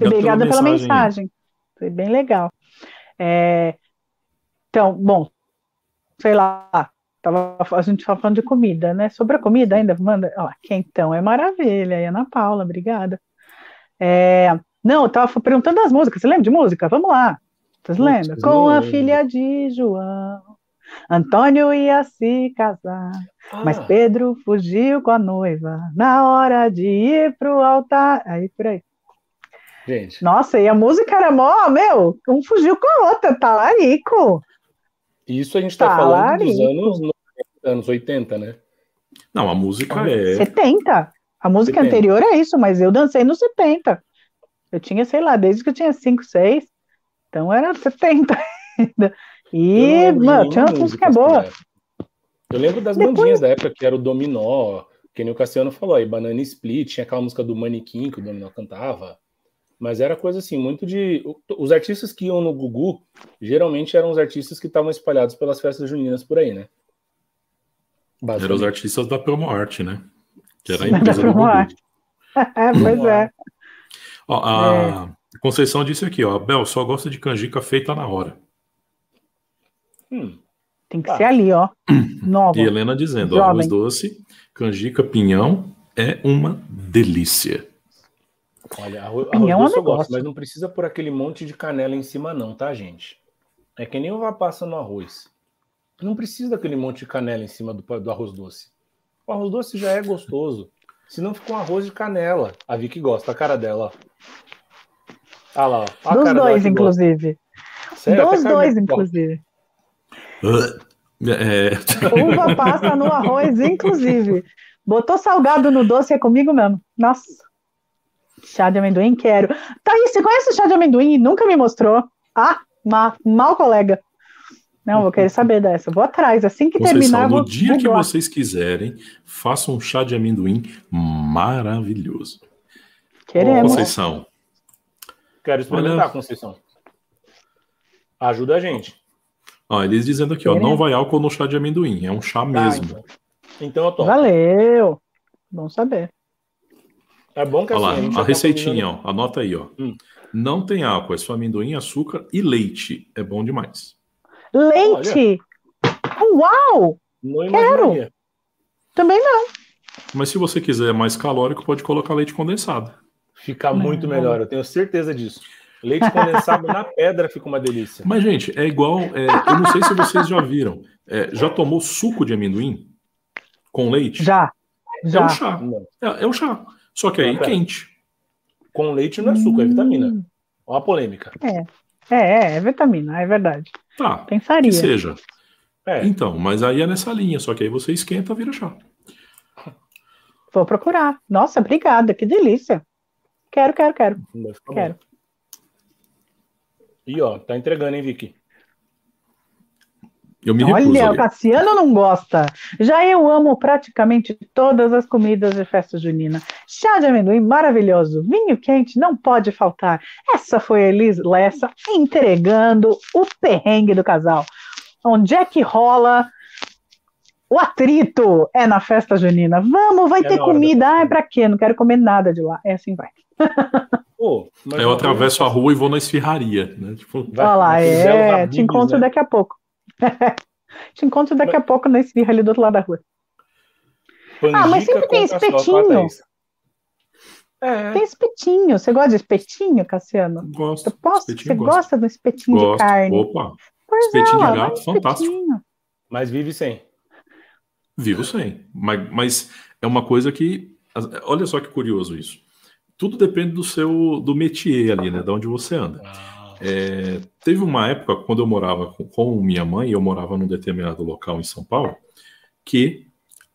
Speaker 2: Obrigada pela, pela mensagem. Foi bem legal. É, então, bom, sei lá, tava, a gente estava falando de comida, né? Sobre a comida ainda, manda. Ó, então é maravilha, e Ana Paula, obrigada. É, não, eu estava perguntando das músicas. Você lembra de música? Vamos lá. Vocês lembram? Com a filha de João. Antônio ia se casar, ah. mas Pedro fugiu com a noiva na hora de ir pro altar. Aí por aí. Gente. Nossa, e a música era mó, meu, um fugiu com a outra, talarico.
Speaker 3: Isso a gente tá falando dos anos, anos 80, né?
Speaker 1: Não, a música é.
Speaker 2: 70. A música 70. anterior é isso, mas eu dancei nos 70. Eu tinha, sei lá, desde que eu tinha 5, 6. Então era 70 *laughs* ainda. E, mano, tinha uma música boa.
Speaker 3: Eu lembro das Depois... bandinhas da época, que era o Dominó, que nem o Cassiano falou aí, Banana Split, tinha aquela música do Manequim que o Dominó cantava. Mas era coisa assim, muito de. Os artistas que iam no Gugu geralmente eram os artistas que estavam espalhados pelas festas juninas por aí, né?
Speaker 1: Eram os artistas da Promo Art, né? Que era a empresa do Gugu. *laughs*
Speaker 2: é, pois é.
Speaker 1: Ó, a é. Conceição disse aqui, ó, Bel só gosta de canjica feita na hora.
Speaker 2: Hum. Tem que ah. ser ali, ó. *clears throat*
Speaker 1: Nova. E Helena dizendo, ó, arroz doce, canjica, pinhão é uma delícia.
Speaker 3: Olha, arroz, pinhão arroz é doce é eu gosto, mas não precisa por aquele monte de canela em cima não, tá, gente? É que nem uva passa no arroz. Não precisa daquele monte de canela em cima do, do arroz doce. O arroz doce já é gostoso. Se não fica um arroz de canela. A Vicky gosta, a cara dela, ó. Ah lá, ó.
Speaker 2: Dos dois, inclusive. Sério, Dos dois, inclusive. *laughs* É... Uva passa no arroz, inclusive. Botou salgado no doce é comigo mesmo. Nossa. Chá de amendoim, quero. Thaís, você conhece o chá de amendoim? Nunca me mostrou. Ah, ma, mal colega. Não, vou querer saber dessa. Vou atrás. Assim que Conceição, terminar,
Speaker 1: no dia que vocês quiserem, façam um chá de amendoim maravilhoso.
Speaker 2: Queremos.
Speaker 1: Conceição.
Speaker 3: Quero experimentar, Olha... Conceição. Ajuda a gente.
Speaker 1: Ó, eles dizendo aqui, ó, não vai álcool no chá de amendoim, é um chá tá, mesmo.
Speaker 3: Então. então eu tô.
Speaker 2: Valeu. Bom saber.
Speaker 3: É bom que assim,
Speaker 1: Olha lá, a, a tá receitinha, ó, anota aí, ó. Hum. Não tem álcool, é só amendoim, açúcar e leite. É bom demais.
Speaker 2: Leite? Olha. Uau! Não Quero. Também não.
Speaker 1: Mas se você quiser mais calórico, pode colocar leite condensado.
Speaker 3: Fica muito melhor, eu tenho certeza disso. Leite condensado na pedra fica uma delícia.
Speaker 1: Mas, gente, é igual. É, eu não sei se vocês já viram. É, já tomou suco de amendoim com leite?
Speaker 2: Já. já.
Speaker 1: É um chá. É, é um chá. Só que aí quente.
Speaker 3: Com leite não é suco, é vitamina. Olha a polêmica.
Speaker 2: É. É, é, é vitamina, é verdade.
Speaker 1: Tá. Pensaria. Que seja. É. Então, mas aí é nessa linha, só que aí você esquenta, vira chá.
Speaker 2: Vou procurar. Nossa, obrigada, que delícia. Quero, quero, quero. Quero.
Speaker 3: E ó, tá entregando, hein, Vicky?
Speaker 1: Eu me recuso,
Speaker 2: Olha, o Cassiano não gosta. Já eu amo praticamente todas as comidas de festa junina. Chá de amendoim maravilhoso, vinho quente não pode faltar. Essa foi a Elis Lessa entregando o perrengue do casal. Onde é que rola o atrito? É na festa junina. Vamos, vai é ter comida. Ah, pra quê? Não quero comer nada de lá. É assim vai. *laughs*
Speaker 1: Pô, eu atravesso a rua e vou na esfirraria, né?
Speaker 2: Tipo, Olha lá, é, te encontro né? daqui a pouco. *laughs* te encontro daqui mas... a pouco na esfirra ali do outro lado da rua. Pangica ah, mas sempre tem espetinho. É. Tem espetinho. Você gosta de espetinho, Cassiano?
Speaker 1: Gosto.
Speaker 2: Eu posso? Você gosto. gosta do espetinho gosto. de carne?
Speaker 1: Opa. Pois espetinho é, de gato, fantástico.
Speaker 3: Mas vive sem.
Speaker 1: Vivo sem. Mas, mas é uma coisa que. Olha só que curioso isso tudo depende do seu do métier ali, né? De onde você anda. Ah. É, teve uma época quando eu morava com, com, minha mãe, eu morava num determinado local em São Paulo, que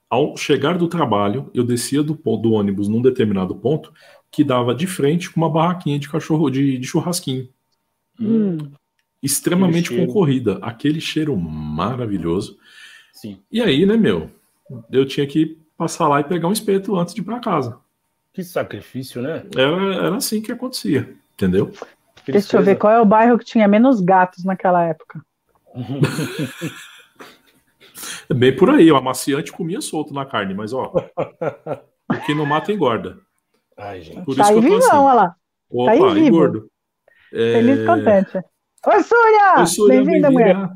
Speaker 1: ao chegar do trabalho, eu descia do, do ônibus num determinado ponto que dava de frente com uma barraquinha de cachorro de, de churrasquinho. Hum. Extremamente concorrida, aquele cheiro maravilhoso.
Speaker 3: Sim.
Speaker 1: E aí, né, meu, eu tinha que passar lá e pegar um espeto antes de ir para casa.
Speaker 3: Que sacrifício, né?
Speaker 1: Era, era assim que acontecia, entendeu?
Speaker 2: Deixa eu ver qual é o bairro que tinha menos gatos naquela época.
Speaker 1: é *laughs* bem por aí, o amaciante comia solto na carne, mas ó, *laughs* o que não mata engorda.
Speaker 3: Ai, gente.
Speaker 2: Por tá isso aí que eu tô assim. olha lá. Opa, tá aí engordo. É... Feliz e contente. Oi, Súria! Súria Bem-vinda, bem mulher.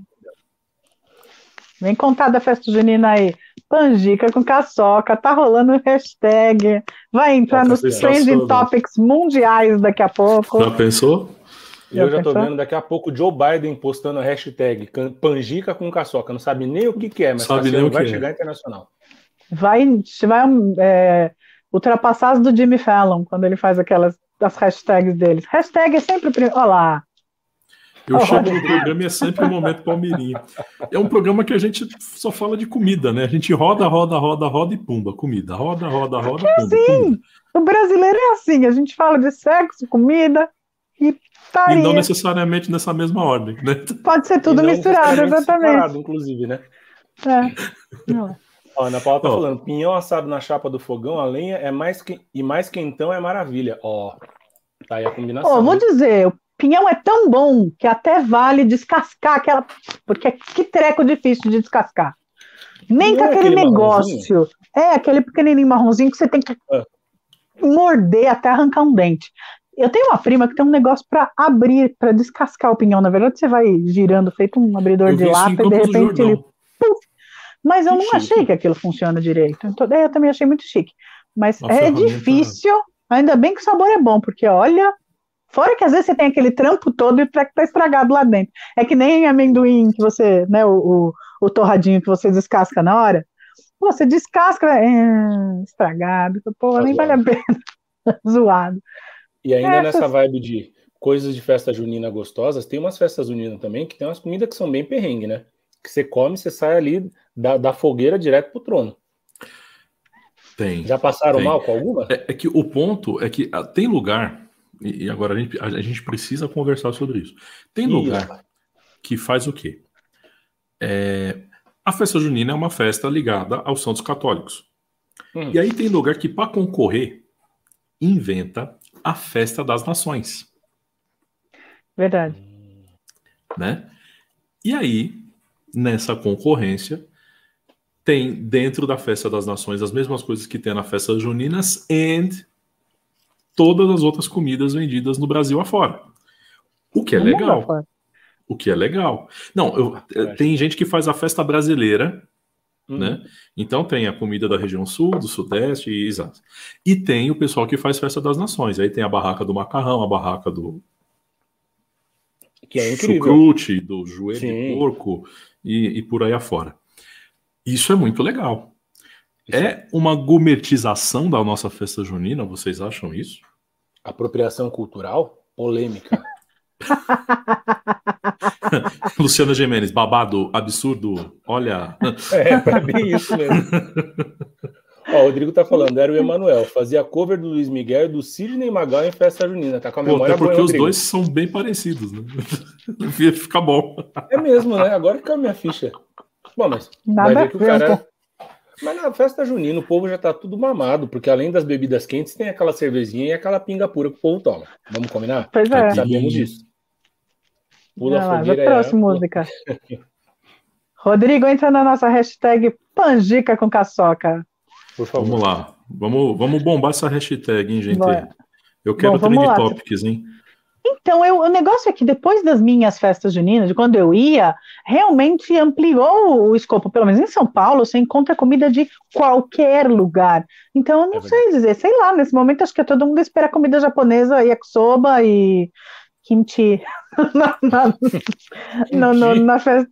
Speaker 2: Vem contar da festa junina aí. Pangica com caçoca, tá rolando hashtag, vai entrar nos trending topics mundiais daqui a pouco.
Speaker 1: Já pensou?
Speaker 3: Eu já, tô vendo daqui a pouco Joe Biden postando a hashtag Pangica com caçoca, não sabe nem o que, que é, mas sabe nem o que vai é. chegar internacional.
Speaker 2: Vai, vai é, ultrapassar as do Jimmy Fallon, quando ele faz aquelas das hashtags deles. Hashtag é sempre o primeiro. Olha lá.
Speaker 1: Eu chego no programa e é sempre o momento Palmeirinho. É um programa que a gente só fala de comida, né? A gente roda, roda, roda, roda e pumba, comida. Roda, roda, roda,
Speaker 2: é pumba. Assim, comida. o brasileiro é assim, a gente fala de sexo, comida e taria.
Speaker 1: E não necessariamente nessa mesma ordem, né?
Speaker 2: Pode ser tudo misturado, exatamente. Separado,
Speaker 3: inclusive, né? É. Não. Ó, Ana Paula tá oh. falando, pinhão assado na chapa do fogão, a lenha é mais que... e mais quentão é maravilha. Ó, tá aí a combinação.
Speaker 2: Ó, vou dizer, o pinhão é tão bom que até vale descascar aquela. Porque que treco difícil de descascar. Nem com é aquele, aquele negócio. É, aquele pequenininho marronzinho que você tem que é. morder até arrancar um dente. Eu tenho uma prima que tem um negócio para abrir, para descascar o pinhão. Na verdade, você vai girando, feito um abridor de lata, e de repente ele. Puf, mas eu que não chique. achei que aquilo funciona direito. Então, eu também achei muito chique. Mas Uma é difícil, ainda bem que o sabor é bom, porque olha, fora que às vezes você tem aquele trampo todo e o treco tá estragado lá dentro. É que nem amendoim que você, né, o, o, o torradinho que você descasca na hora. Você descasca, é, estragado, pô, tá nem zoado. vale a pena. *laughs* Zoado.
Speaker 3: E ainda Essas... nessa vibe de coisas de festa junina gostosas, tem umas festas juninas também que tem umas comidas que são bem perrengue, né? Que você come, você sai ali da, da fogueira direto pro trono.
Speaker 1: Tem.
Speaker 3: Já passaram tem. mal com alguma?
Speaker 1: É, é, que o ponto é que ah, tem lugar, e agora a gente, a, a gente precisa conversar sobre isso. Tem lugar que faz o quê? É, a festa junina é uma festa ligada aos santos católicos. Hum. E aí tem lugar que, para concorrer, inventa a festa das nações.
Speaker 2: Verdade.
Speaker 1: Né? E aí, nessa concorrência, tem dentro da festa das nações as mesmas coisas que tem na festa juninas e todas as outras comidas vendidas no Brasil afora. O que é legal. O que é legal. Não, eu, eh, tem gente que faz a festa brasileira, uhum. né? Então tem a comida da região sul, do sudeste, e, exato. E tem o pessoal que faz festa das nações. Aí tem a barraca do macarrão, a barraca do
Speaker 3: que é incrível.
Speaker 1: chucrute, do joelho Sim. de porco e, e por aí afora. Isso é muito legal. É, uma gourmetização da nossa festa junina, vocês acham isso?
Speaker 3: Apropriação cultural? Polêmica. *laughs* *laughs*
Speaker 1: Luciana Gemenes, babado, absurdo, olha.
Speaker 3: É, é bem isso mesmo. Ó, o Rodrigo tá falando, era o Emanuel, fazia cover do Luiz Miguel e do Sidney Magal em festa junina, tá com a memória
Speaker 1: Pô, até porque boa, os dois são bem parecidos, né? *laughs* Fica bom.
Speaker 3: É mesmo, né? Agora fica a minha ficha. Bom, mas Nada vai ver que o cara... Mas na festa junina o povo já tá tudo mamado, porque além das bebidas quentes tem aquela cervejinha e aquela pinga pura que o povo toma. Vamos combinar?
Speaker 2: Pois é.
Speaker 3: Sabemos disso.
Speaker 2: Pula a fogueira. Próxima é... música. Rodrigo, entra na nossa hashtag Pangica com caçoca.
Speaker 1: Por favor. Vamos lá. Vamos, vamos bombar essa hashtag, hein, gente? Bora. Eu quero Bom, trend topics, hein?
Speaker 2: Então, eu, o negócio é que depois das minhas festas juninas, de quando eu ia, realmente ampliou o escopo. Pelo menos em São Paulo, você encontra comida de qualquer lugar. Então, eu não é sei dizer, sei lá, nesse momento acho que todo mundo espera comida japonesa, yakisoba e kimchi. *laughs* na, na, kimchi. No, no, na festa.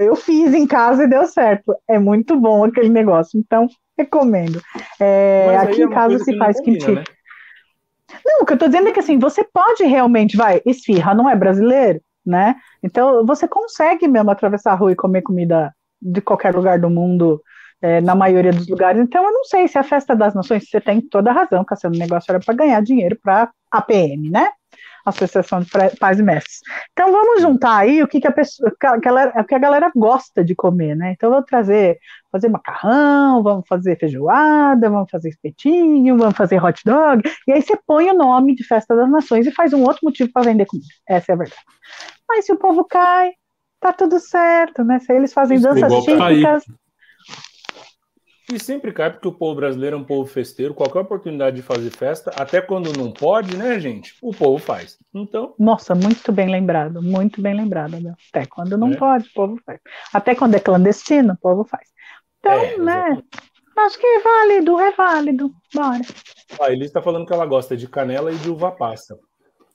Speaker 2: Eu fiz em casa e deu certo. É muito bom aquele negócio. Então, recomendo. É, aqui é em casa se faz combina, kimchi. Né? Não, o que eu tô dizendo é que assim, você pode realmente, vai, esfirra não é brasileiro, né? Então você consegue mesmo atravessar a rua e comer comida de qualquer lugar do mundo, é, na maioria dos lugares. Então eu não sei se a festa das nações, você tem toda a razão, Cassiano, o negócio era para ganhar dinheiro para APM, né? Associação de Pais e Mestres. Então vamos juntar aí o que, que a pessoa, a galera, o que a galera gosta de comer, né? Então eu vou trazer, fazer macarrão, vamos fazer feijoada, vamos fazer espetinho, vamos fazer hot dog, e aí você põe o nome de Festa das Nações e faz um outro motivo para vender comida. Essa é a verdade. Mas se o povo cai, tá tudo certo, né? Se eles fazem danças típicas.
Speaker 3: E sempre cai porque o povo brasileiro é um povo festeiro. Qualquer oportunidade de fazer festa, até quando não pode, né, gente? O povo faz. Então.
Speaker 2: Nossa, muito bem lembrado, muito bem lembrado, meu. Até quando não é. pode, o povo faz. Até quando é clandestino, o povo faz. Então, é, né? Acho que é válido, é válido. Bora.
Speaker 3: A Elis está falando que ela gosta de canela e de uva passa.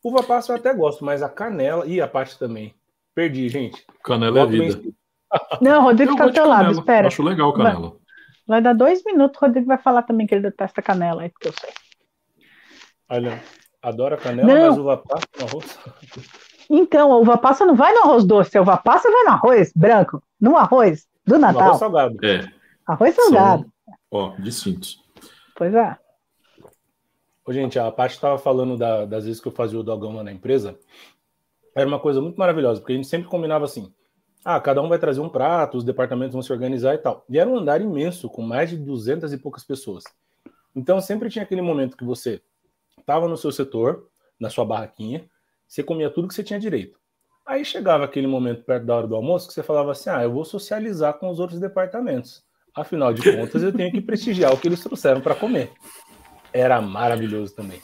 Speaker 3: Uva passa eu até gosto, mas a canela e a parte também. Perdi, gente.
Speaker 1: Canela é vida.
Speaker 2: Não, Rodrigo está do teu lado, espera.
Speaker 1: Acho legal canela.
Speaker 2: Vai dar dois minutos, o Rodrigo vai falar também que ele detesta canela, aí porque eu sei.
Speaker 3: Olha, Adora canela, não. mas uva passa no arroz.
Speaker 2: Então, a uva passa não vai no arroz doce, a uva passa vai no arroz branco, no arroz do Natal. arroz
Speaker 3: salgado.
Speaker 1: É.
Speaker 2: Arroz salgado.
Speaker 1: São, ó, distintos.
Speaker 2: Pois é.
Speaker 3: Ô, gente, a parte estava falando da, das vezes que eu fazia o dogão lá na empresa. Era uma coisa muito maravilhosa, porque a gente sempre combinava assim: ah, cada um vai trazer um prato, os departamentos vão se organizar e tal. E era um andar imenso, com mais de duzentas e poucas pessoas. Então sempre tinha aquele momento que você estava no seu setor, na sua barraquinha, você comia tudo que você tinha direito. Aí chegava aquele momento perto da hora do almoço que você falava assim: ah, eu vou socializar com os outros departamentos. Afinal de contas, eu tenho que prestigiar o que eles trouxeram para comer. Era maravilhoso também.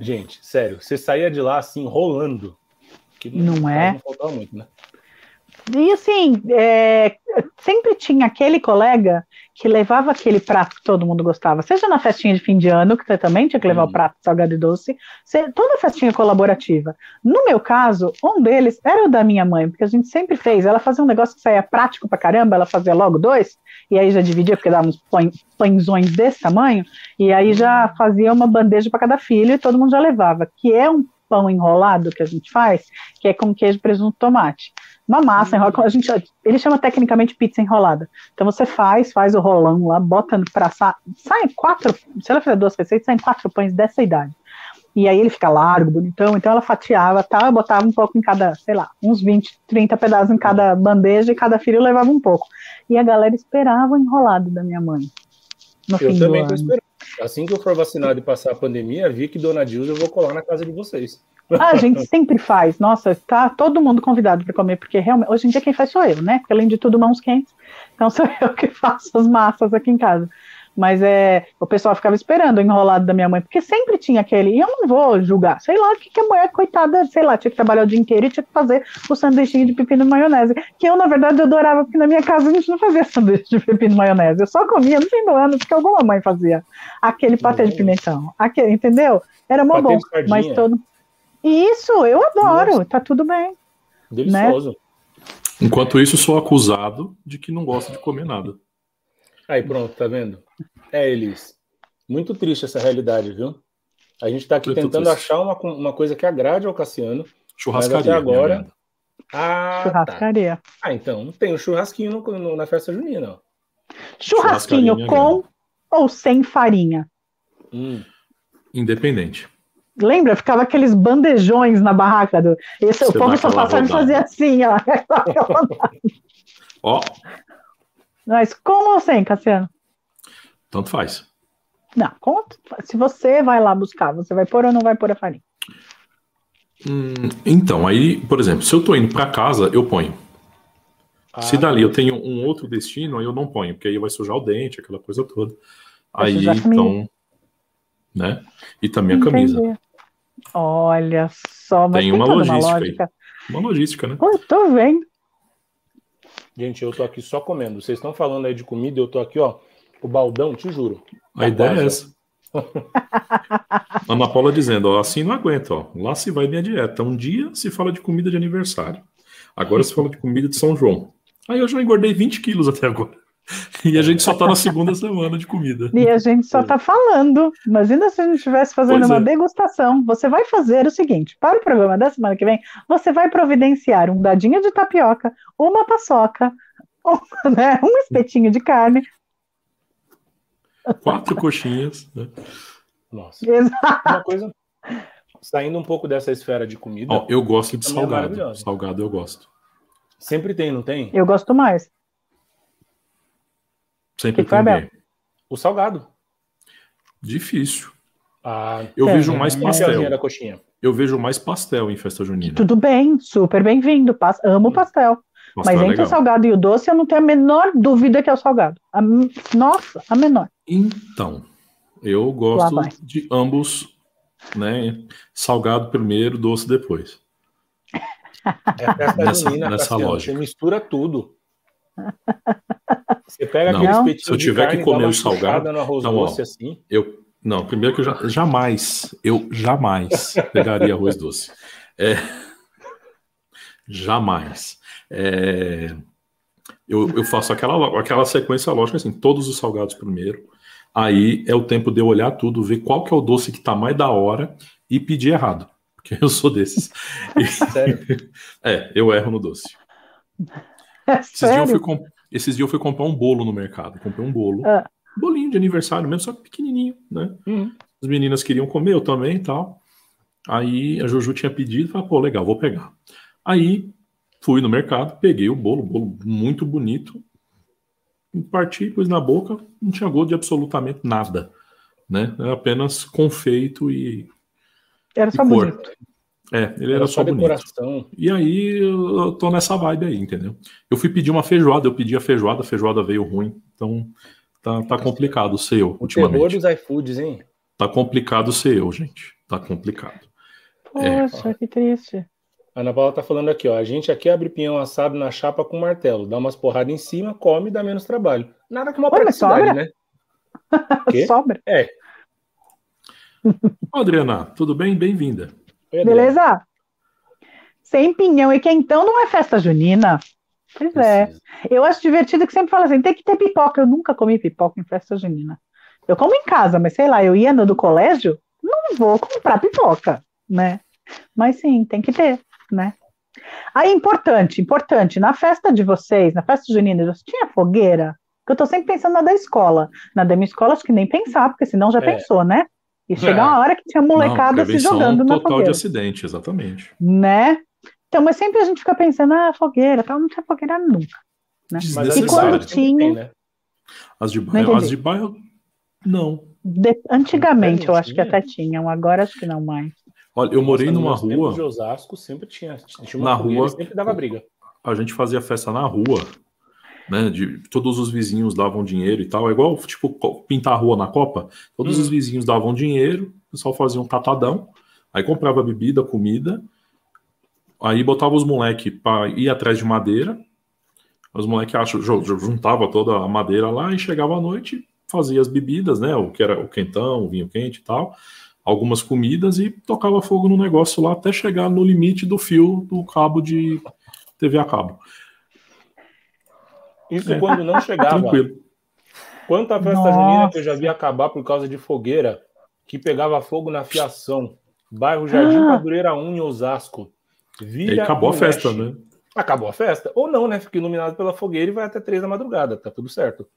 Speaker 3: Gente, sério, você saía de lá assim, rolando.
Speaker 2: Que não, não é?
Speaker 3: Não faltava muito, né?
Speaker 2: E assim, é, sempre tinha aquele colega que levava aquele prato que todo mundo gostava, seja na festinha de fim de ano, que você também tinha que levar hum. o prato salgado e doce, toda festinha colaborativa. No meu caso, um deles era o da minha mãe, porque a gente sempre fez, ela fazia um negócio que saía prático pra caramba, ela fazia logo dois, e aí já dividia, porque dava uns pãezões desse tamanho, e aí já fazia uma bandeja para cada filho e todo mundo já levava, que é um pão enrolado que a gente faz, que é com queijo, presunto, tomate. Uma massa enrolada, a gente, ele chama tecnicamente pizza enrolada. Então você faz, faz o rolão lá, bota para assar, sai quatro, se ela fizer duas receitas, saem quatro pães dessa idade. E aí ele fica largo, bonitão, então ela fatiava, tá, botava um pouco em cada, sei lá, uns 20, 30 pedaços em cada bandeja e cada filho levava um pouco. E a galera esperava o enrolado da minha mãe.
Speaker 3: eu também estou esperando. Assim que eu for vacinado e passar a pandemia, vi que Dona Dilma eu vou colar na casa de vocês.
Speaker 2: Ah, a gente sempre faz. Nossa, tá todo mundo convidado para comer, porque realmente, hoje em dia quem faz sou eu, né? Porque além de tudo, mãos quentes. Então *laughs* sou eu que faço as massas aqui em casa. Mas é, o pessoal ficava esperando o enrolado da minha mãe, porque sempre tinha aquele, e eu não vou julgar, sei lá, o que, que a mulher, coitada, sei lá, tinha que trabalhar o dia inteiro e tinha que fazer o sanduichinho de pepino e maionese, que eu, na verdade, adorava, porque na minha casa a gente não fazia *laughs* sanduíche de pepino e maionese, eu só comia no fim do ano, porque alguma mãe fazia aquele patê de pimentão, aquele, entendeu? Era mó bom, mas todo... Isso, eu adoro, Nossa. tá tudo bem.
Speaker 3: Delicioso. Né?
Speaker 1: Enquanto isso, sou acusado de que não gosta de comer nada.
Speaker 3: Aí pronto, tá vendo? É, Elis. Muito triste essa realidade, viu? A gente tá aqui Muito tentando triste. achar uma, uma coisa que agrade ao Cassiano.
Speaker 1: Churrascaria.
Speaker 3: até agora. Ah,
Speaker 2: tá. Churrascaria. Tá.
Speaker 3: Ah, então tem o churrasquinho no, no, na festa junina.
Speaker 2: Churrasquinho com ou sem farinha?
Speaker 1: Hum. Independente.
Speaker 2: Lembra? Ficava aqueles bandejões na barraca do. Esse, o povo só passava e fazia assim, ó. *laughs*
Speaker 1: ó.
Speaker 2: Mas com ou sem, Cassiano?
Speaker 1: Tanto faz.
Speaker 2: Não, conta. Se você vai lá buscar, você vai pôr ou não vai pôr a farinha?
Speaker 1: Hum, então, aí, por exemplo, se eu tô indo para casa, eu ponho. Ah, se dali eu tenho um outro destino, aí eu não ponho, porque aí vai sujar o dente, aquela coisa toda. Aí, então, né? E também a camisa.
Speaker 2: Olha só, mas
Speaker 1: tem, tem uma logística. Uma lógica. Uma logística, né?
Speaker 2: Pô, tô vendo.
Speaker 3: Gente, eu tô aqui só comendo. Vocês estão falando aí de comida, eu tô aqui, ó, o baldão, te juro.
Speaker 1: A tá ideia é essa. *laughs* Ana Paula dizendo, ó, assim não aguento, ó. Lá se vai minha dieta. Um dia se fala de comida de aniversário. Agora se fala de comida de São João. Aí eu já engordei 20 quilos até agora. E a gente só tá na segunda semana de comida.
Speaker 2: E a gente só tá falando. Imagina se a gente estivesse fazendo pois uma é. degustação. Você vai fazer o seguinte: para o programa da semana que vem, você vai providenciar um dadinho de tapioca, uma paçoca, *laughs* um, né, um espetinho de carne.
Speaker 1: Quatro coxinhas. Né?
Speaker 3: Nossa. Exato. Uma coisa. Saindo um pouco dessa esfera de comida.
Speaker 1: Oh, eu gosto de é salgado. É salgado eu gosto.
Speaker 3: Sempre tem, não tem?
Speaker 2: Eu gosto mais.
Speaker 1: Sempre que tem.
Speaker 3: O salgado.
Speaker 1: Difícil.
Speaker 3: Ah,
Speaker 1: eu é, vejo mais pastel. Da coxinha. Eu vejo mais pastel em festa junina.
Speaker 2: Tudo bem, super bem-vindo. Amo pastel. Pastel Mas é entre é o salgado e o doce, eu não tenho a menor dúvida que é o salgado. A, nossa, a menor.
Speaker 1: Então, eu gosto de ambos, né? Salgado primeiro, doce depois.
Speaker 3: É festa nessa, junina, nessa lógica. Você mistura tudo. Você pega não, aquele
Speaker 1: Se eu tiver que comer o salgado, no arroz então, doce ó, assim. Eu não, primeiro que eu já, jamais, eu jamais *laughs* pegaria arroz doce. É, jamais. É, eu, eu faço aquela, aquela sequência lógica assim, todos os salgados primeiro. Aí é o tempo de eu olhar tudo, ver qual que é o doce que tá mais da hora e pedi errado, porque eu sou desses. *laughs* Sério? é, eu erro no doce. *laughs*
Speaker 2: É esses, dias eu
Speaker 1: fui comp... Esses dias eu fui comprar um bolo no mercado. Comprei um bolo. Ah. Um bolinho de aniversário mesmo, só que pequenininho, né? Uhum. As meninas queriam comer, eu também e tal. Aí a Juju tinha pedido, falei, pô, legal, vou pegar. Aí fui no mercado, peguei o bolo, bolo muito bonito, parti, pus na boca, não tinha gosto de absolutamente nada, né? Era apenas confeito e
Speaker 2: era só cor. bonito.
Speaker 1: É, ele era, era só, só decoração. E aí eu tô nessa vibe aí, entendeu? Eu fui pedir uma feijoada, eu pedi a feijoada, a feijoada veio ruim, então tá, tá complicado ser eu, o ultimamente. O
Speaker 3: terror dos iFoods, hein?
Speaker 1: Tá complicado ser eu, gente. Tá complicado.
Speaker 2: Poxa, é. que triste.
Speaker 3: A Ana Paula tá falando aqui, ó. A gente aqui abre pinhão assado na chapa com martelo, dá umas porradas em cima, come e dá menos trabalho. Nada que uma Pô, praticidade, né? *laughs*
Speaker 2: sobra?
Speaker 3: É.
Speaker 1: Adriana, tudo bem? Bem-vinda.
Speaker 2: Beleza? Sem pinhão e quentão não é festa junina. Pois é. Eu acho divertido que sempre fala assim, tem que ter pipoca. Eu nunca comi pipoca em festa junina. Eu como em casa, mas sei lá, eu ia no do colégio, não vou comprar pipoca, né? Mas sim, tem que ter né? Aí, importante, importante, na festa de vocês, na festa junina, você tinha fogueira? Porque eu tô sempre pensando na da escola. Na da minha escola, acho que nem pensar, porque senão já é. pensou, né? E é. chegar uma hora que tinha molecada Não, se jogando na
Speaker 1: total de acidente, exatamente.
Speaker 2: Né? Então, mas sempre a gente fica pensando, ah, fogueira, tal, não tinha fogueira nunca. Né? E quando tinha... Tem, né?
Speaker 1: As de bairro, as de bairro, não.
Speaker 2: De... Antigamente, eu acho que até tinham, agora acho que não mais.
Speaker 1: Olha, eu morei numa rua.
Speaker 3: de Osasco sempre tinha, tinha na rua sempre dava briga.
Speaker 1: A gente fazia festa na rua, né? De, todos os vizinhos davam dinheiro e tal. É igual tipo pintar a rua na Copa. Todos hum. os vizinhos davam dinheiro, o pessoal fazia um catadão, aí comprava bebida, comida, aí botava os moleques para ir atrás de madeira. Os moleques juntava toda a madeira lá e chegava à noite, fazia as bebidas, né? O que era o quentão, o vinho quente e tal algumas comidas e tocava fogo no negócio lá até chegar no limite do fio do cabo de TV a cabo.
Speaker 3: Isso é. quando não chegava. Tranquilo. Quanta festa Nossa. junina que eu já vi acabar por causa de fogueira que pegava fogo na fiação. Bairro Jardim ah. Madureira 1 em Osasco.
Speaker 1: Vira e acabou a festa, né?
Speaker 3: Acabou a festa. Ou não, né? Fica iluminado pela fogueira e vai até três da madrugada. Tá tudo certo.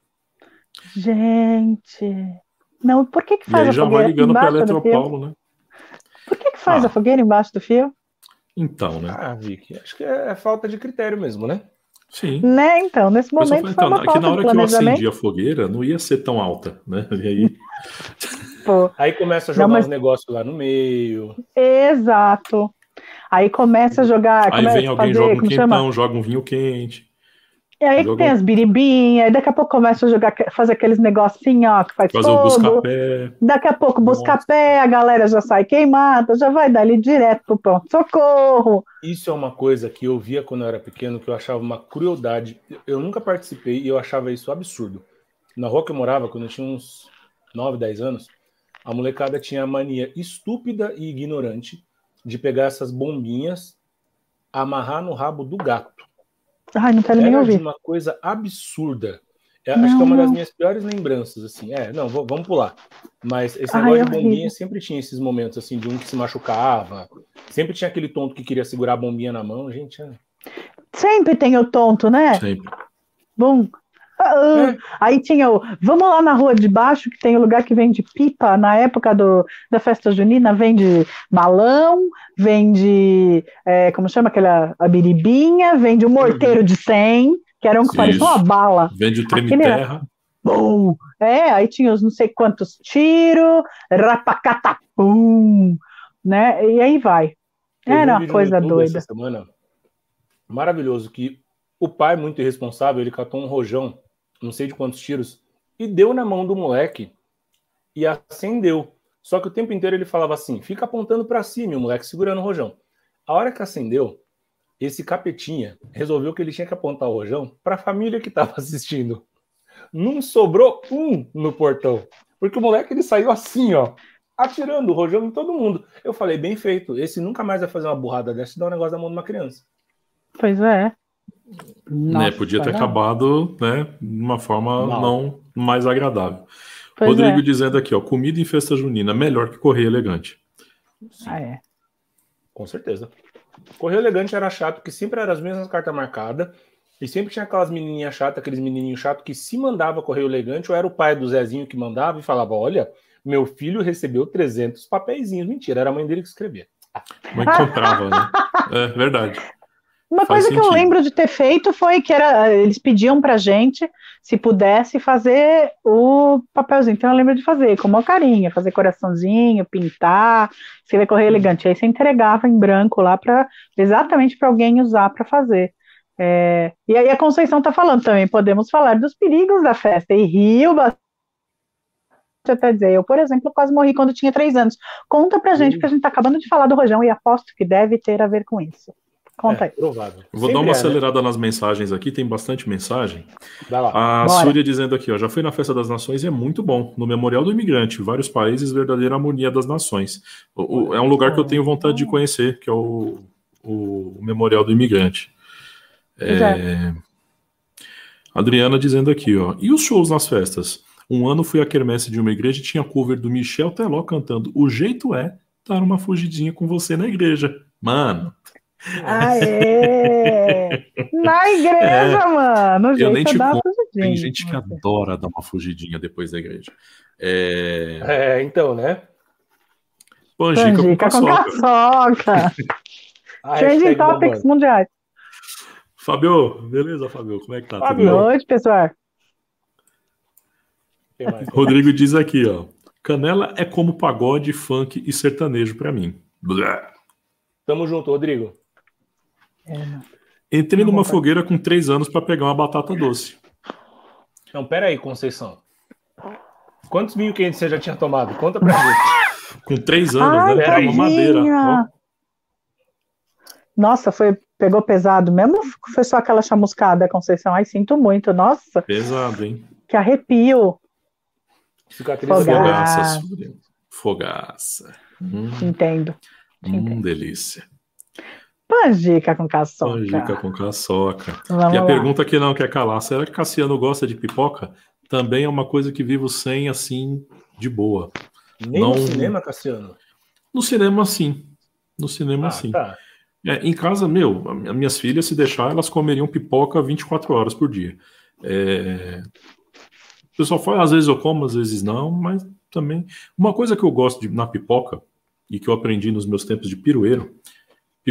Speaker 2: Gente. Não, por que, que faz a
Speaker 1: já
Speaker 2: fogueira
Speaker 1: vai ligando para Eletropaulo, né?
Speaker 2: Por que, que faz ah. a fogueira embaixo do fio?
Speaker 1: Então, né?
Speaker 3: Ah, Vicky, acho que é falta de critério mesmo, né?
Speaker 1: Sim.
Speaker 2: Né, então, nesse momento foi então,
Speaker 1: que na hora que eu acendi a fogueira, não ia ser tão alta, né? *laughs* E aí... *laughs*
Speaker 3: Pô. Aí começa a jogar não, mas... os negócios lá no meio.
Speaker 2: Exato. Aí começa a jogar.
Speaker 1: Aí vem alguém, fazer, joga um quentão, chama? joga um vinho quente.
Speaker 2: E aí que tem as biribinhas, aí daqui a pouco começa a jogar, fazer aqueles negocinhos, ó, que faz Fazer fogo. o busca-pé. Daqui a pouco busca-pé, a galera já sai queimada, já vai dali direto pro pronto socorro.
Speaker 3: Isso é uma coisa que eu via quando eu era pequeno, que eu achava uma crueldade. Eu nunca participei e eu achava isso absurdo. Na rua que eu morava, quando eu tinha uns 9, 10 anos, a molecada tinha a mania estúpida e ignorante de pegar essas bombinhas, amarrar no rabo do gato
Speaker 2: Ai, não quero nem ouvir.
Speaker 3: uma coisa absurda. Eu acho que é uma das minhas piores lembranças, assim. É, não, vamos pular. Mas esse Ai, negócio de bombinha sempre tinha esses momentos, assim, de um que se machucava. Sempre tinha aquele tonto que queria segurar a bombinha na mão, gente. É...
Speaker 2: Sempre tem o tonto, né?
Speaker 1: Sempre.
Speaker 2: Bom, é. Aí tinha o. Vamos lá na rua de baixo, que tem o um lugar que vende pipa. Na época do, da festa junina, vende balão, vende. É, como chama aquela? A biribinha, vende o um morteiro de 100, que era um que parecia uma bala.
Speaker 1: Vende o treme-terra.
Speaker 2: Bom, é, aí tinha os não sei quantos tiros, rapacatapum, né? E aí vai. Era uma coisa doida.
Speaker 3: Semana, maravilhoso, que o pai, muito irresponsável, ele catou um rojão não sei de quantos tiros, e deu na mão do moleque e acendeu. Só que o tempo inteiro ele falava assim: fica apontando para cima, o moleque segurando o rojão. A hora que acendeu, esse capetinha resolveu que ele tinha que apontar o rojão para a família que estava *laughs* assistindo. Não sobrou um no portão, porque o moleque ele saiu assim, ó, atirando o rojão em todo mundo. Eu falei, bem feito, esse nunca mais vai fazer uma burrada dessa e dar um negócio na mão de uma criança.
Speaker 2: Pois é.
Speaker 1: Nossa, né, podia ter acabado né, de uma forma não, não mais agradável. Pois Rodrigo é. dizendo aqui, ó, comida em festa junina melhor que correr elegante.
Speaker 2: Ah, é.
Speaker 3: Com certeza. Correio elegante era chato, porque sempre eram as mesmas cartas marcadas. E sempre tinha aquelas menininhas chatas, aqueles menininhos chatos que se mandava correio elegante, ou era o pai do Zezinho que mandava e falava: Olha, meu filho recebeu 300 papeizinhos. Mentira, era a mãe dele que escrevia.
Speaker 1: Mãe comprava, né? É verdade.
Speaker 2: Uma Faz coisa sentido. que eu lembro de ter feito foi que era, eles pediam pra gente se pudesse fazer o papelzinho. Então eu lembro de fazer com uma carinha, fazer coraçãozinho, pintar, escrever correio hum. elegante. Aí você entregava em branco lá para exatamente para alguém usar para fazer. É, e aí a Conceição está falando também, podemos falar dos perigos da festa e rio bastante até dizer, eu, por exemplo, quase morri quando tinha três anos. Conta pra gente, porque a gente tá acabando de falar do Rojão e aposto que deve ter a ver com isso. Conta é, aí.
Speaker 1: Provável. Vou Sempre dar uma é, né? acelerada né? nas mensagens aqui, tem bastante mensagem. Vai lá. A Súria dizendo aqui, ó, já fui na Festa das Nações e é muito bom. No Memorial do Imigrante, vários países, verdadeira harmonia das nações. O, o, é um lugar que eu tenho vontade de conhecer, que é o, o Memorial do Imigrante. É... é. Adriana dizendo aqui, ó, e os shows nas festas? Um ano fui à quermesse de uma igreja e tinha cover do Michel Teló cantando O jeito é dar uma fugidinha com você na igreja. Mano.
Speaker 2: Aê! Na igreja, é, mano.
Speaker 1: eu nem te conto. Tem gente que adora dar uma fugidinha depois da igreja.
Speaker 3: É, é então, né?
Speaker 2: Pangica, Pangica com, caçoca. Trending Topics mundiais.
Speaker 1: Fabio, beleza, Fabio? Como é que tá?
Speaker 2: Boa noite, pessoal.
Speaker 1: Rodrigo diz aqui, ó. Canela é como pagode, funk e sertanejo para mim. Blá.
Speaker 3: Tamo junto, Rodrigo.
Speaker 1: É. Entrei numa fogueira com três anos para pegar uma batata doce.
Speaker 3: Não, pera aí, Conceição. Quantos vinhos quentes você já tinha tomado? Conta pra gente. *laughs*
Speaker 1: Com três anos, Ai, né? Era uma madeira.
Speaker 2: Nossa, foi, pegou pesado mesmo? Foi só aquela chamuscada, Conceição? Ai, sinto muito, nossa.
Speaker 1: Pesado, hein?
Speaker 2: Que arrepio.
Speaker 1: Cicatriz Fogaça. Fogaça.
Speaker 2: Hum. Entendo.
Speaker 1: Hum, Entendo. delícia.
Speaker 2: Pangica com caçoca.
Speaker 1: Pangica com caçoca. Vamos e a lá. pergunta que não quer calar: será que Cassiano gosta de pipoca? Também é uma coisa que vivo sem, assim, de boa.
Speaker 3: Nem não... no cinema, Cassiano?
Speaker 1: No cinema, sim. No cinema, ah, sim. Tá. É, em casa, meu, minhas filhas, se deixar, elas comeriam pipoca 24 horas por dia. É, pessoal fala, às vezes eu como, às vezes não, mas também. Uma coisa que eu gosto de, na pipoca, e que eu aprendi nos meus tempos de pirueiro,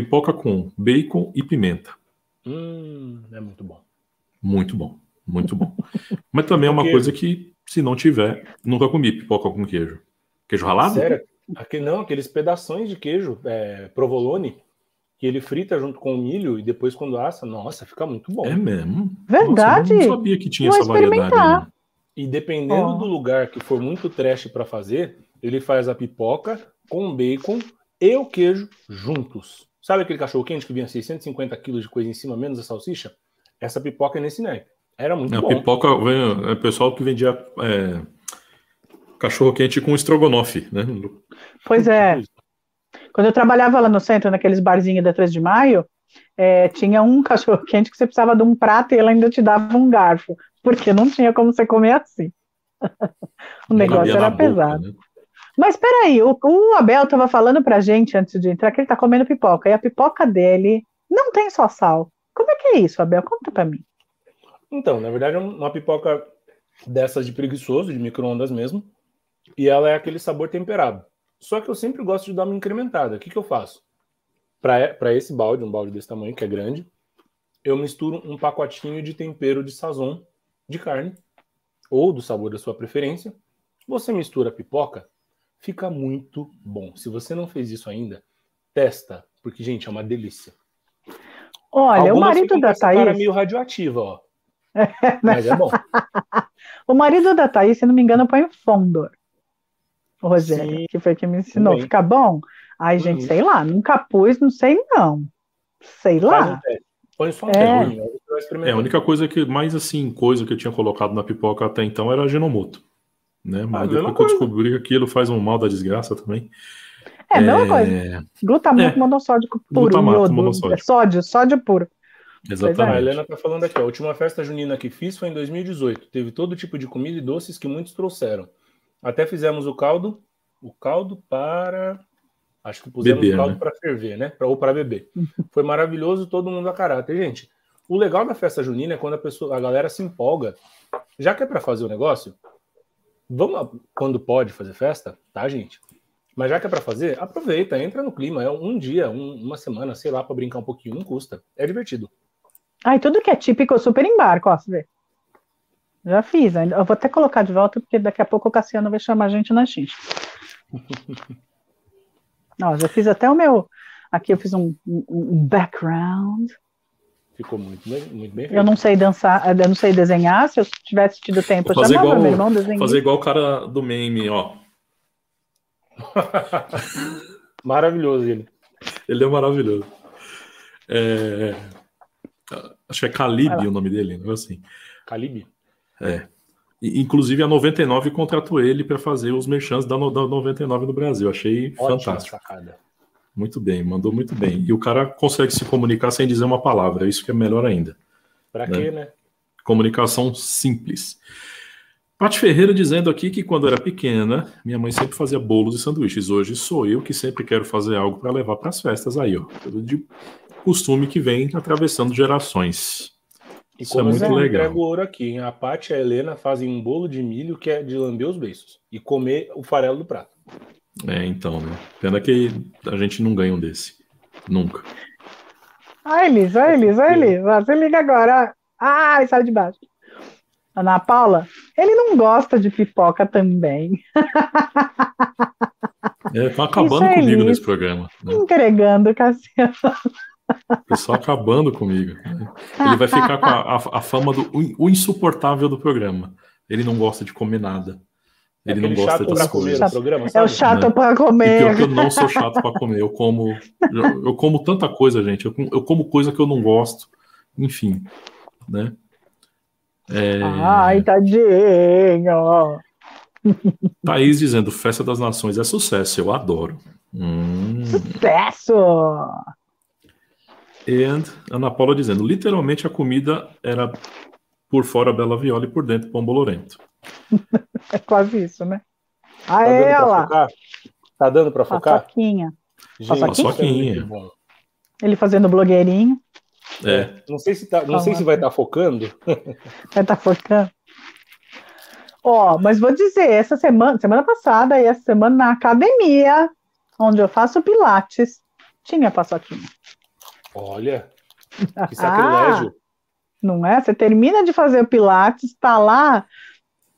Speaker 1: pipoca com bacon e pimenta.
Speaker 3: Hum, é muito bom.
Speaker 1: Muito bom, muito bom. mas também é uma coisa que, se não tiver, nunca comi pipoca com queijo. Queijo ralado?
Speaker 3: Sério? Aqui, não, aqueles pedaços de queijo, é, provolone, que ele frita junto com o milho e depois quando assa, nossa, fica muito bom.
Speaker 1: É mesmo?
Speaker 2: Verdade.
Speaker 1: Nossa, eu não sabia que tinha Vou essa variedade. Né?
Speaker 3: E dependendo oh. do lugar que for muito trash para fazer, ele faz a pipoca com bacon e o queijo juntos. Sabe aquele cachorro quente que vinha 650 quilos de coisa em cima, menos a salsicha? Essa pipoca é nesse naipe. Era muito a bom.
Speaker 1: pipoca, é o pessoal que vendia é, cachorro quente com estrogonofe, né?
Speaker 2: Pois é. Quando eu trabalhava lá no centro, naqueles barzinhos da 3 de maio, é, tinha um cachorro quente que você precisava de um prato e ele ainda te dava um garfo porque não tinha como você comer assim. *laughs* o negócio era pesado. né? Mas peraí, o, o Abel estava falando pra gente antes de entrar que ele tá comendo pipoca, e a pipoca dele não tem só sal. Como é que é isso, Abel? Conta pra mim.
Speaker 3: Então, na verdade, é uma pipoca dessas de preguiçoso, de micro-ondas mesmo, e ela é aquele sabor temperado. Só que eu sempre gosto de dar uma incrementada. O que, que eu faço? Para esse balde, um balde desse tamanho, que é grande, eu misturo um pacotinho de tempero de sazon de carne ou do sabor da sua preferência. Você mistura a pipoca, fica muito bom. Se você não fez isso ainda, testa, porque gente, é uma delícia.
Speaker 2: Olha, Algumas o marido da Thaís cara
Speaker 3: meio radioativa, ó. *laughs* Mas é bom. *laughs*
Speaker 2: o marido da Thaís, se não me engano, põe Fondor. O Rogério, Sim, que foi que me ensinou. Também. Fica bom? Ai, gente, uhum. sei lá, nunca pus, não sei não. Sei lá. Um
Speaker 1: Põe só um é. É, a única coisa que, mais assim, coisa que eu tinha colocado na pipoca até então era a Genomoto. Né? Mas ah, depois que eu descobri que aquilo faz um mal da desgraça também.
Speaker 2: É, a mesma é... coisa. Glutamato é. monossódico puro. Glutamato monossódico. Sódio, sódio puro.
Speaker 3: Exatamente. A Helena tá falando aqui, a última festa junina que fiz foi em 2018. Teve todo tipo de comida e doces que muitos trouxeram. Até fizemos o caldo, o caldo para Acho que pusemos beber, caldo né? para ferver, né? Pra, ou para beber. *laughs* Foi maravilhoso, todo mundo a caráter. Gente, o legal da festa junina é quando a pessoa, a galera se empolga. Já que é para fazer o negócio, vamos quando pode fazer festa, tá, gente? Mas já que é para fazer, aproveita, entra no clima. É um dia, um, uma semana, sei lá, para brincar um pouquinho, não custa. É divertido.
Speaker 2: Ai, tudo que é típico, eu super embarco, ó, você vê. Já fiz, eu vou até colocar de volta, porque daqui a pouco o Cassiano vai chamar a gente na xixi. *laughs* Ó, já fiz até o meu. Aqui eu fiz um, um background.
Speaker 3: Ficou muito bem, muito bem
Speaker 2: Eu não sei dançar, eu não sei desenhar. Se eu tivesse tido tempo,
Speaker 1: eu chamava igual, meu irmão desenhar. Fazer igual o cara do meme, ó. *laughs*
Speaker 3: maravilhoso ele.
Speaker 1: Ele é maravilhoso. É... Acho que é Calibe o nome dele, não é assim?
Speaker 3: Calibe?
Speaker 1: É. Inclusive a 99 contratou ele para fazer os merchants da, da 99 no Brasil. Achei Ótima fantástico. Sacada. Muito bem, mandou muito bem. E o cara consegue se comunicar sem dizer uma palavra, isso que é melhor ainda.
Speaker 3: Para né? quê, né?
Speaker 1: Comunicação simples. Pati Ferreira dizendo aqui que quando era pequena, minha mãe sempre fazia bolos e sanduíches. Hoje sou eu que sempre quero fazer algo para levar para as festas aí, ó. De costume que vem atravessando gerações.
Speaker 3: E Isso é como é muito legal. entrega o ouro aqui, hein? A Paty e a Helena fazem um bolo de milho que é de lamber os beiços e comer o farelo do prato.
Speaker 1: É, então, né? Pena que a gente não ganha um desse. Nunca.
Speaker 2: Ai, Elis, ai, Elis, ai, Elis. Você liga agora. Ai, sai de baixo. Ana Paula, ele não gosta de pipoca também. *laughs*
Speaker 1: É, tá acabando é comigo Elis, nesse programa.
Speaker 2: Né? Entregando, Cassiano.
Speaker 1: O pessoal acabando comigo. Ele vai ficar com a, a, a fama do o insuportável do programa. Ele não gosta de comer nada. Ele não gosta das coisas.
Speaker 2: Programa, é o chato é. para comer. E pior
Speaker 1: que eu não sou chato para comer. Eu como, eu, eu, como tanta coisa, gente. Eu, eu, como coisa que eu não gosto. Enfim, né?
Speaker 2: É... Ai, tadinho. *laughs*
Speaker 1: Thaís dizendo: Festa das Nações é sucesso. Eu adoro. Hum.
Speaker 2: Sucesso!
Speaker 1: And Ana Paula dizendo: literalmente a comida era por fora Bela Viola e por dentro Pão Bolorento. *laughs*
Speaker 2: é quase isso, né? Ah, tá ela!
Speaker 3: Tá dando para focar?
Speaker 2: Paçoquinha.
Speaker 1: Paçoquinha.
Speaker 2: Ele fazendo blogueirinho.
Speaker 1: É.
Speaker 3: Não sei se, tá, não sei se vai estar tá focando. *laughs*
Speaker 2: Vai estar tá focando. Ó, oh, mas vou dizer, essa semana, semana passada e essa semana na academia, onde eu faço pilates, tinha paçoquinha.
Speaker 3: Olha, *laughs* que sacrilégio.
Speaker 2: Não é? Você termina de fazer o Pilates, está lá,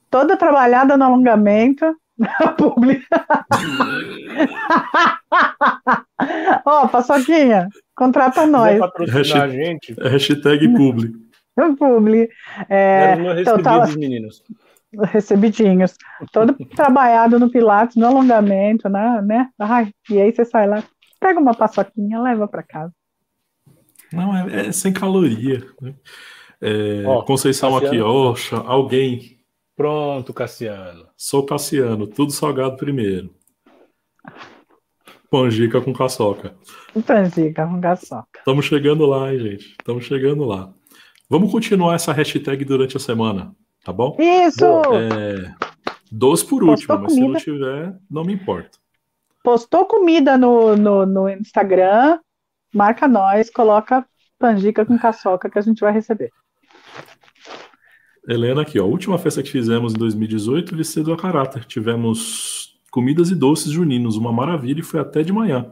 Speaker 2: toda trabalhada no alongamento, na *laughs* publi. *laughs* Ó, oh, Paçoquinha, contrata nós.
Speaker 1: Hashtag, gente. hashtag publi. *laughs*
Speaker 2: publi. É,
Speaker 3: então, tá, meninos.
Speaker 2: Recebidinhos. Todo trabalhado no Pilates, no alongamento, né? né? Ai, e aí você sai lá, pega uma paçoquinha, leva para casa.
Speaker 1: Não, é, é sem caloria. Né? É, ó, Conceição Cassiano. aqui, ó, alguém.
Speaker 3: Pronto, Cassiano.
Speaker 1: Sou Cassiano, tudo salgado primeiro. Pangica com caçoca.
Speaker 2: Pangica com caçoca.
Speaker 1: Estamos chegando lá, hein, gente. Estamos chegando lá. Vamos continuar essa hashtag durante a semana, tá bom?
Speaker 2: Isso!
Speaker 1: É, doce por último, mas se não tiver, não me importa.
Speaker 2: Postou comida no, no, no Instagram, marca nós, coloca panjica com caçoca que a gente vai receber.
Speaker 1: Helena aqui, ó. A última festa que fizemos em 2018, vestido a caráter. Tivemos comidas e doces juninos, uma maravilha e foi até de manhã.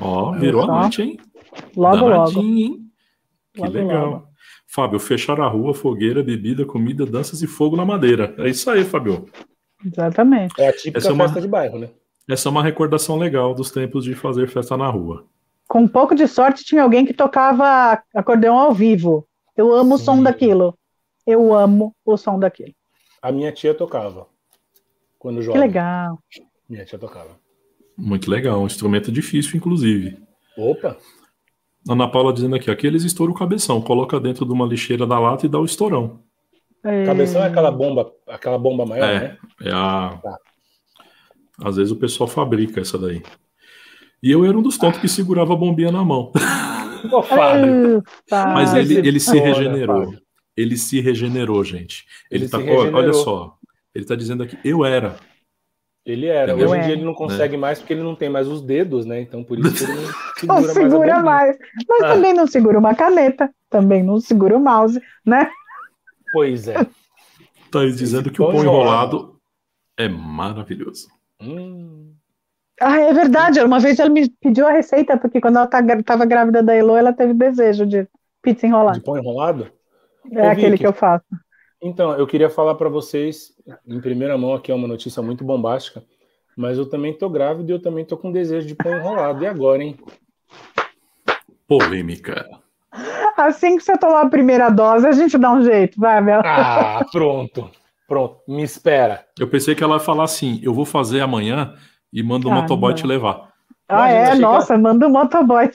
Speaker 1: Ó, virou a noite, hein?
Speaker 2: Logo, logo. Hein?
Speaker 1: Que logo, legal. Logo. Fábio, fechar a rua, fogueira, bebida, comida, danças e fogo na madeira. É isso aí, Fábio.
Speaker 2: Exatamente.
Speaker 3: É a típica Essa festa é uma... de bairro, né?
Speaker 1: Essa é uma recordação legal dos tempos de fazer festa na rua
Speaker 2: com um pouco de sorte, tinha alguém que tocava acordeão ao vivo. Eu amo Sim. o som daquilo. Eu amo o som daquilo.
Speaker 3: A minha tia tocava. Quando jovem.
Speaker 2: Que legal.
Speaker 3: Minha tia tocava.
Speaker 1: Muito legal. Um instrumento difícil, inclusive.
Speaker 3: Opa!
Speaker 1: Ana Paula dizendo aqui, aqui eles estouram o cabeção, coloca dentro de uma lixeira da lata e dá o estourão.
Speaker 3: É... Cabeção é aquela bomba, aquela bomba maior,
Speaker 1: é,
Speaker 3: né?
Speaker 1: É a. Tá. Às vezes o pessoal fabrica essa daí. E eu era um dos tontos que segurava a bombinha na mão. *laughs*
Speaker 3: Fábio.
Speaker 1: Mas ele, ele se regenerou. Ele se regenerou, gente. Ele, ele tá, olha só, ele está dizendo aqui, eu era.
Speaker 3: Ele era. Hoje em dia ele não consegue é. mais porque ele não tem mais os dedos, né? Então por isso que ele não
Speaker 2: segura, *laughs* não segura mais. mais. Mas ah. também não segura uma caneta, também não segura o mouse, né?
Speaker 3: Pois é.
Speaker 1: Tá dizendo que o pão enrolado é maravilhoso. Hum.
Speaker 2: Ah, é verdade. Uma vez ela me pediu a receita, porque quando ela estava tá grávida da Elo, ela teve desejo de pizza enrolada.
Speaker 3: De pão enrolado?
Speaker 2: É Ô, aquele Vicky, que eu faço.
Speaker 3: Então, eu queria falar para vocês, em primeira mão, aqui é uma notícia muito bombástica, mas eu também tô grávido e eu também tô com desejo de pão enrolado. E agora, hein?
Speaker 1: Polêmica.
Speaker 2: Assim que você tomar a primeira dose, a gente dá um jeito, vai, Mel.
Speaker 3: Ah, pronto. Pronto, me espera.
Speaker 1: Eu pensei que ela ia falar assim: eu vou fazer amanhã e mando o ah, motoboy não. te levar.
Speaker 2: Ah, Imagina, é? Nossa, ela... manda o motoboy.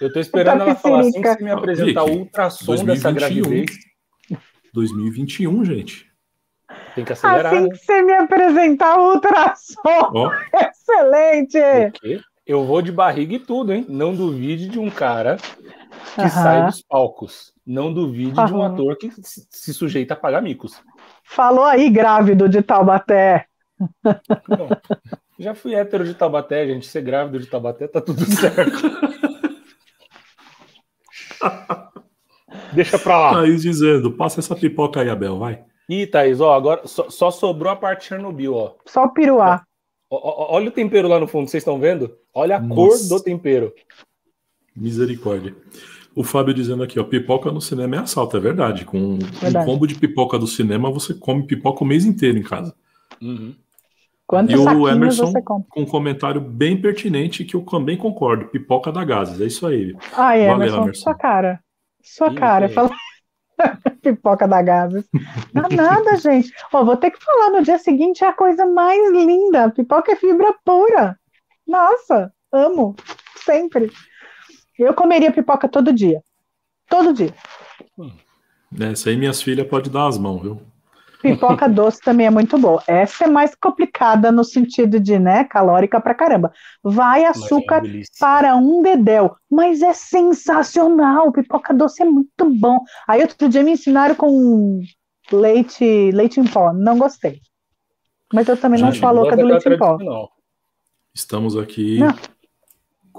Speaker 3: Eu tô esperando ela falar assim que você me apresentar o ultrassom dessa gravidez.
Speaker 1: 2021, gente.
Speaker 3: Tem que acelerar.
Speaker 2: Assim
Speaker 3: né?
Speaker 2: que você me apresentar o ultrassom. Oh. Excelente!
Speaker 3: Eu vou de barriga e tudo, hein? Não duvide de um cara que uh -huh. sai dos palcos. Não duvide uh -huh. de um ator que se sujeita a pagar micos.
Speaker 2: Falou aí, grávido de Taubaté.
Speaker 3: Bom, já fui hétero de Taubaté, gente. Ser grávido de Taubaté tá tudo *laughs* certo. Deixa pra lá.
Speaker 1: Thaís dizendo, passa essa pipoca aí, Abel, vai.
Speaker 3: Ih, Thaís, ó, agora só, só sobrou a parte Chernobyl, ó.
Speaker 2: Só o piruá.
Speaker 3: olha o tempero lá no fundo, vocês estão vendo? Olha a Nossa. cor do tempero.
Speaker 1: Misericórdia. O Fábio dizendo aqui, ó, pipoca no cinema é assalto, é verdade. Com verdade. um combo de pipoca do cinema, você come pipoca o mês inteiro em casa.
Speaker 3: Uhum.
Speaker 1: E o Emerson com um comentário bem pertinente que eu também concordo. Pipoca da Gases, é isso aí.
Speaker 2: Ai, Valeu, Emerson, Emerson. sua cara. Sua Sim, cara. Fala... *laughs* pipoca da Gases. *laughs* Não nada, gente. Ó, vou ter que falar, no dia seguinte é a coisa mais linda. Pipoca é fibra pura. Nossa, amo. Sempre. Eu comeria pipoca todo dia. Todo dia.
Speaker 1: Essa aí minhas filhas podem dar as mãos, viu?
Speaker 2: Pipoca *laughs* doce também é muito boa. Essa é mais complicada no sentido de, né, calórica pra caramba. Vai açúcar é para um dedéu, mas é sensacional. Pipoca doce é muito bom. Aí outro dia me ensinaram com leite, leite em pó. Não gostei. Mas eu também Gente, não sou a louca do leite em pó.
Speaker 1: Estamos aqui não.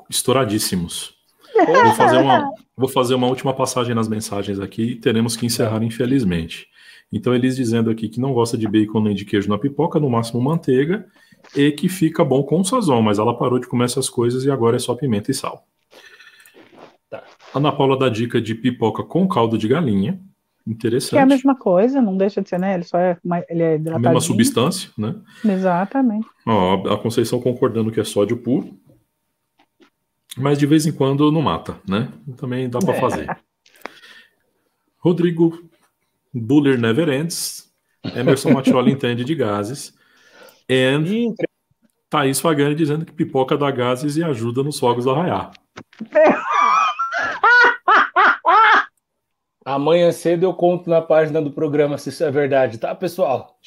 Speaker 1: estouradíssimos. *laughs* Vou fazer, uma, vou fazer uma última passagem nas mensagens aqui e teremos que encerrar, infelizmente. Então, eles dizendo aqui que não gosta de bacon nem de queijo na pipoca, no máximo manteiga, e que fica bom com sazon, mas ela parou de comer essas coisas e agora é só pimenta e sal. Tá. Ana Paula dá dica de pipoca com caldo de galinha. Interessante. Que é
Speaker 2: a mesma coisa, não deixa de ser, né? Ele só é, ele é hidratadinho.
Speaker 1: A mesma substância, né?
Speaker 2: Exatamente.
Speaker 1: Ó, a Conceição concordando que é sódio puro. Mas de vez em quando não mata, né? Também dá para fazer. Rodrigo Buller Never Ends. Emerson Mattioli *laughs* entende de gases. And Thaís Fagani dizendo que pipoca dá gases e ajuda nos fogos do arraiar. *laughs*
Speaker 3: Amanhã cedo eu conto na página do programa se isso é verdade, tá, pessoal?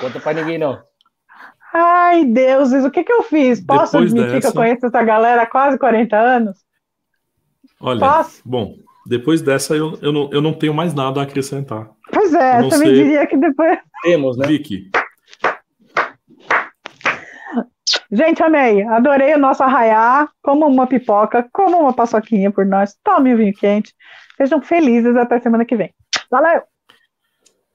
Speaker 3: Conta pra ninguém não.
Speaker 2: Ai, Deus, o que, que eu fiz? Posso Depois admitir dessa... que eu conheço essa galera há quase 40 anos?
Speaker 1: Olha, Posso? bom, depois dessa eu, eu, não, eu não tenho mais nada a acrescentar.
Speaker 2: Pois é, eu também sei... diria que depois.
Speaker 3: Temos, né?
Speaker 1: Vicky.
Speaker 2: Gente, amei. Adorei o nosso arraiar. Como uma pipoca, como uma paçoquinha por nós. Tome o vinho quente. Sejam felizes até semana que vem. Valeu!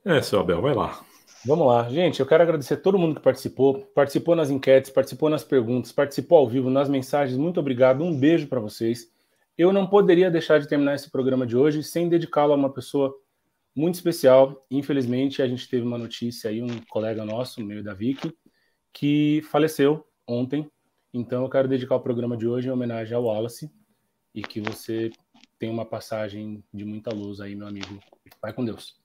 Speaker 1: É, seu Abel, vai lá.
Speaker 3: Vamos lá, gente. Eu quero agradecer a todo mundo que participou, participou nas enquetes, participou nas perguntas, participou ao vivo, nas mensagens. Muito obrigado. Um beijo para vocês. Eu não poderia deixar de terminar esse programa de hoje sem dedicá-lo a uma pessoa muito especial. Infelizmente, a gente teve uma notícia aí, um colega nosso, meio da Vicky, que faleceu ontem. Então, eu quero dedicar o programa de hoje em homenagem ao Wallace e que você tenha uma passagem de muita luz aí, meu amigo. Vai com Deus.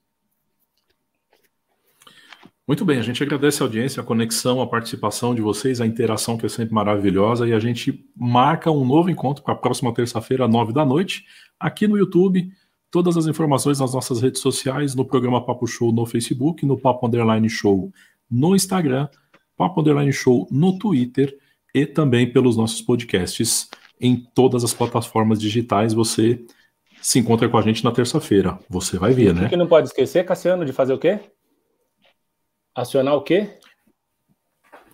Speaker 1: Muito bem, a gente agradece a audiência, a conexão, a participação de vocês, a interação que é sempre maravilhosa e a gente marca um novo encontro para a próxima terça-feira, nove da noite, aqui no YouTube. Todas as informações nas nossas redes sociais, no programa Papo Show no Facebook, no Papo Underline Show no Instagram, Papo Underline Show no Twitter e também pelos nossos podcasts em todas as plataformas digitais. Você se encontra com a gente na terça-feira. Você vai ver, né?
Speaker 3: O que não pode esquecer, Cassiano, de fazer o quê? Acionar o quê?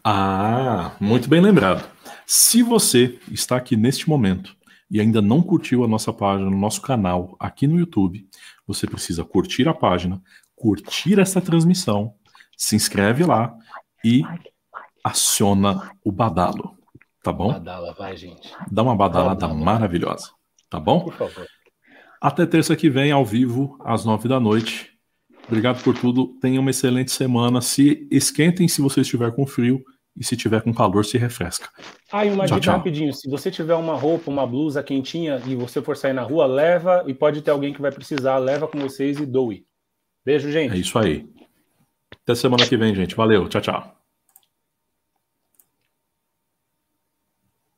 Speaker 1: Ah, muito bem lembrado. Se você está aqui neste momento e ainda não curtiu a nossa página no nosso canal aqui no YouTube, você precisa curtir a página, curtir essa transmissão, se inscreve lá e aciona o badalo, tá bom?
Speaker 3: Badala, vai, gente.
Speaker 1: Dá uma badalada maravilhosa, tá bom? Por favor. Até terça que vem, ao vivo, às nove da noite. Obrigado por tudo. Tenham uma excelente semana. Se esquentem se você estiver com frio e se tiver com calor, se refresca.
Speaker 3: Ah, e uma tchau, dica tchau. rapidinho: se você tiver uma roupa, uma blusa quentinha e você for sair na rua, leva e pode ter alguém que vai precisar, leva com vocês e doe. Beijo, gente.
Speaker 1: É isso aí. Até semana que vem, gente. Valeu. Tchau, tchau.